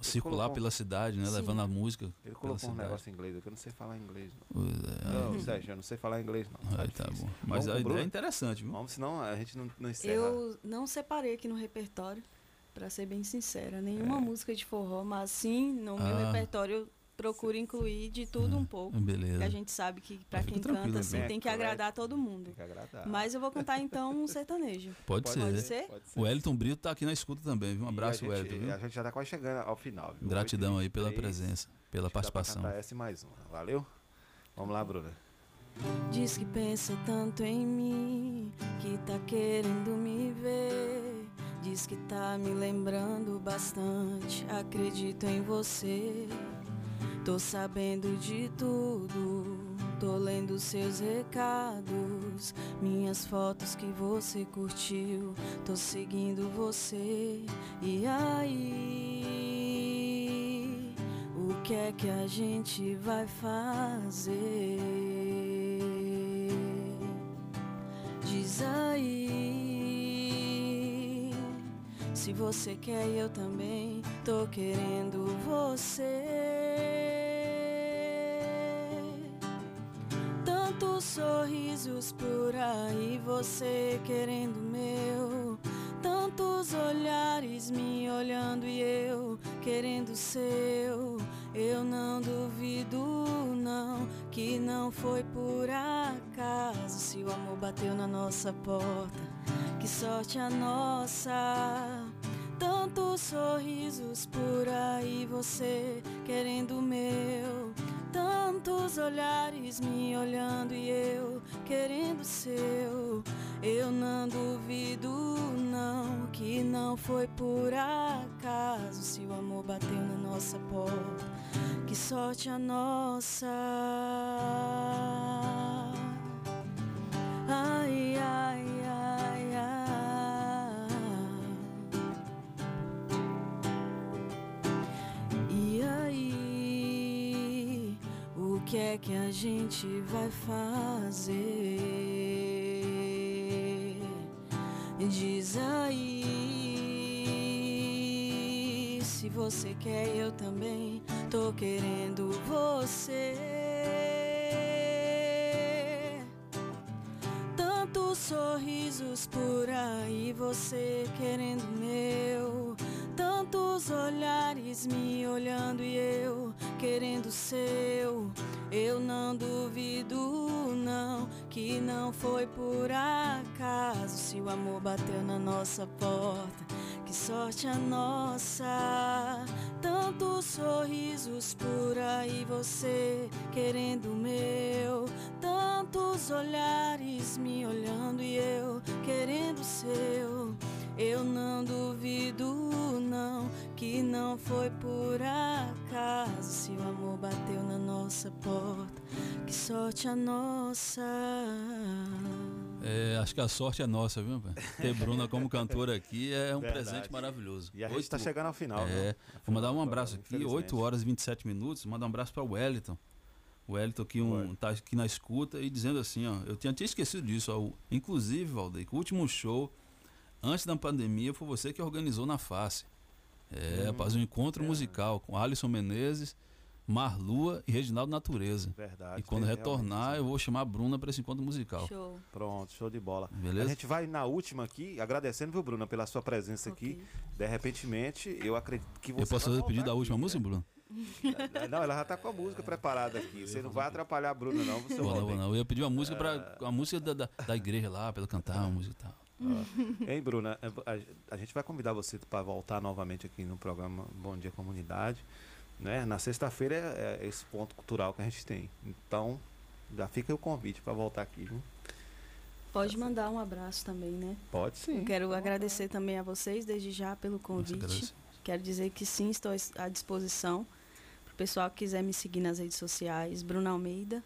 circular colocou- pela cidade, né? Sim. Levando a música. Ele colocou um cidade. negócio em inglês, aqui, eu não sei falar inglês. Não, Pois é, não Sérgio, eu não sei falar inglês, não. Aí tá bom. Mas Vamos a ideia Bruno? é interessante, viu? Vamos, senão a gente não, não encerra. Eu não separei aqui no repertório, para ser bem sincera, nenhuma É. música de forró, mas sim, no meu Ah. repertório eu procuro incluir de tudo um pouco. beleza. Porque a gente sabe que para quem canta assim né? tem que agradar todo mundo. Tem que agradar. Mas eu vou cantar então um sertanejo. Pode, ser. Pode ser? O Wellington Brito tá aqui na escuta também, viu? Um abraço, e a gente, Wellington. viu? A gente já tá quase chegando ao final. viu? Gratidão aí pela 8h23, presença, pela dá participação. cantar essa e mais uma. Valeu? Vamos lá, Bruna. Diz que pensa tanto em mim, que tá querendo me ver. Diz que tá me lembrando bastante, acredito em você. Tô sabendo de tudo, tô lendo seus recados, minhas fotos que você curtiu. Tô seguindo você, e aí? O que é que a gente vai fazer? Diz aí. Se você quer, eu também tô querendo você. Tantos sorrisos por aí, você querendo meu. Tantos olhares me olhando e eu querendo seu. Eu não duvido, não, que não foi por acaso. Se o amor bateu na nossa porta, que sorte a nossa. Tantos sorrisos por aí, você querendo meu. Tantos olhares me olhando e eu querendo seu. Eu não duvido, não, que não foi por acaso. Se o amor bateu na nossa porta, que sorte a nossa. Ai, ai, que é que a gente vai fazer? Diz aí se você quer, eu também tô querendo você. Tantos sorrisos por aí, você querendo meu. Tantos olhares me olhando e eu querendo seu. Eu não duvido, não, que não foi por acaso. Se o amor bateu na nossa porta, que sorte a nossa. Tantos sorrisos por aí, você querendo meu. Tantos olhares me olhando e eu querendo seu. Eu não duvido, que não foi por acaso. Se o amor bateu na nossa porta, que sorte a nossa. É, acho que a sorte é nossa, viu? pai? Ter Bruna como cantora aqui é um Verdade. presente maravilhoso. E a gente tá chegando ao final, É, vou mandar um abraço aqui, infelizmente. 8 horas e 27 minutos. Mandar um abraço para o Wellington. O Wellington que um, tá aqui na escuta e dizendo assim, ó, eu tinha, tinha esquecido disso, ó, inclusive, Valdeir, que o último show antes da pandemia foi você que organizou na face. É, Hum, rapaz, um encontro musical com Alisson Menezes, Marlua e Reginaldo Natureza. Verdade, E quando retornar, eu vou chamar a Bruna para esse encontro musical. Show. Pronto, show de bola. Beleza? A gente vai na última aqui, agradecendo, viu, Bruna, pela sua presença aqui. De repentemente, eu acredito que você. Eu posso fazer o pedido da última aqui, música, Bruno? né? Não, ela já tá com a música preparada aqui. Você não vai atrapalhar a Bruna, não. Você não, vou não. Eu ia pedir uma música para a música da, da, da igreja lá, para ela cantar uma música e tal. Hein, Bruna? A, a gente vai convidar você para voltar novamente aqui no programa Bom Dia Comunidade. Né? Na sexta-feira é, é esse ponto cultural que a gente tem. Então, já fica o convite para voltar aqui. Viu? Pode mandar um abraço também, né? Pode sim. Eu quero agradecer também a vocês desde já pelo convite. Quero dizer que sim, estou à disposição. Para o pessoal que quiser me seguir nas redes sociais, Bruna Almeida.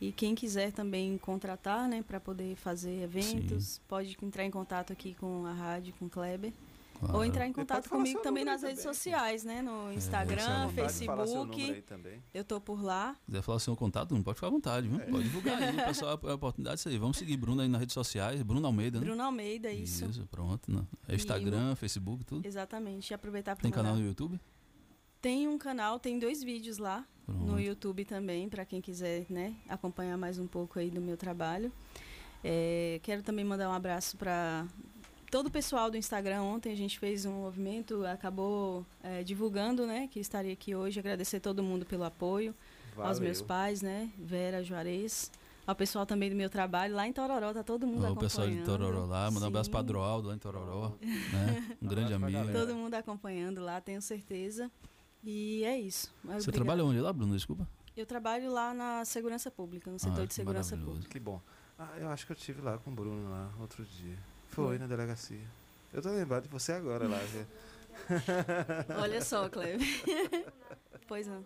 E quem quiser também contratar, né, para poder fazer eventos, pode entrar em contato aqui com a rádio, com o Kleber. Claro. Ou entrar em E contato comigo também nas aí redes também. sociais, né? No à Instagram, aí Facebook. também. Eu tô por lá. Se quiser falar o seu contato, não pode ficar à vontade, viu? Pode divulgar aí, o pessoal, a oportunidade é isso aí. Vamos seguir Bruna aí nas redes sociais, Bruna Almeida, né? Bruna Almeida, isso. Isso, pronto. Né? É Instagram, Facebook, tudo. Exatamente. E aproveitar para Tem canal no YouTube? Tem um canal, tem dois vídeos lá no Pronto. YouTube também, para quem quiser né, acompanhar mais um pouco aí do meu trabalho. É, quero também mandar um abraço para todo o pessoal do Instagram. Ontem a gente fez um movimento, acabou é, divulgando né, que estaria aqui hoje. Agradecer todo mundo pelo apoio, aos Valeu. meus pais, né, Vera, Juarez, ao pessoal também do meu trabalho. Lá em Tororó tá todo mundo o acompanhando. pessoal de Tororó lá, mandar um abraço para Adroaldo lá em Tororó, né? Um grande amigo. Todo mundo acompanhando lá, tenho certeza. E é isso. Mas Você obrigada. trabalha onde lá, Bruno? Desculpa. Eu trabalho lá na segurança pública, no setor Ah, de segurança maravilhoso. pública. Que bom. Ah, eu acho que eu estive lá com o Bruno lá outro dia. Foi na delegacia. Eu tô lembrado de você agora lá. Olha só, Cleve. pois não.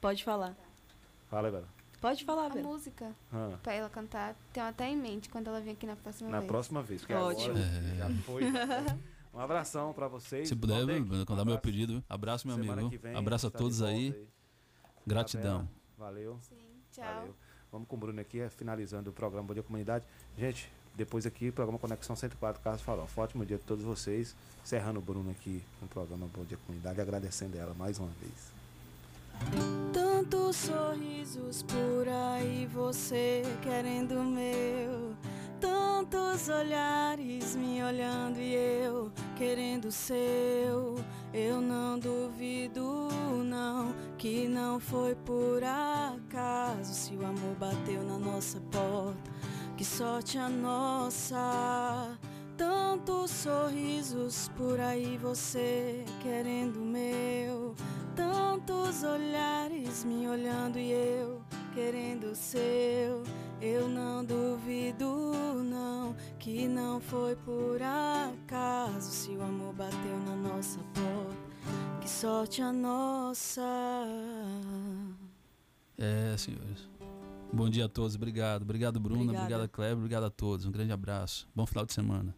Pode falar. Fala, Bela. Pode falar, A Bela. música Ah. pra ela cantar, tenho até em mente quando ela vir aqui na próxima Na vez. próxima vez, porque Ótimo. agora É. já foi. Um abração pra vocês. Se puder, Bruno, quando dá meu pedido, abraço, meu Semana amigo. vem, Abraço a tá todos volta aí. Gratidão. Isabela, Valeu. Tchau. Valeu. Vamos com o Bruno aqui, finalizando o programa Bom Dia Comunidade. Gente, depois aqui, programa Conexão 104 Carlos Farofa. Ótimo dia a todos vocês. Encerrando o Bruno aqui no programa Bom Dia Comunidade, agradecendo ela mais uma vez. Tantos sorrisos por aí, você querendo meu. Tantos olhares me olhando e eu querendo seu. Eu não duvido, não, que não foi por acaso. Se o amor bateu na nossa porta, que sorte a nossa. Tantos sorrisos por aí, você querendo meu. Tantos olhares me olhando e eu querendo seu. Eu não duvido, não, que não foi por acaso. Se o amor bateu na nossa porta, que sorte a nossa. É, senhores. Bom dia a todos, obrigado. Obrigado, Bruna. Obrigada. Obrigado, Kleber. Obrigado a todos. Um grande abraço. Bom final de semana.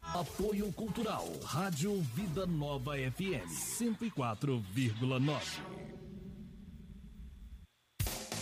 Apoio Cultural. Rádio Vida Nova FM 104,9.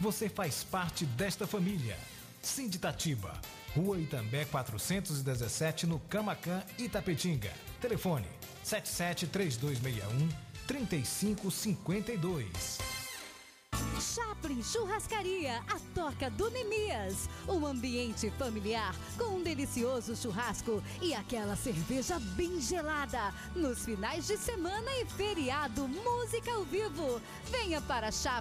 você faz parte desta família. Sinditatiba, Rua Itambé 417, no Camacan, Itapetinga. Telefone 773261 3552. Chaplin Churrascaria, a toca do Nemias. Um ambiente familiar com um delicioso churrasco e aquela cerveja bem gelada. Nos finais de semana e feriado, música ao vivo. Venha para Chaplin.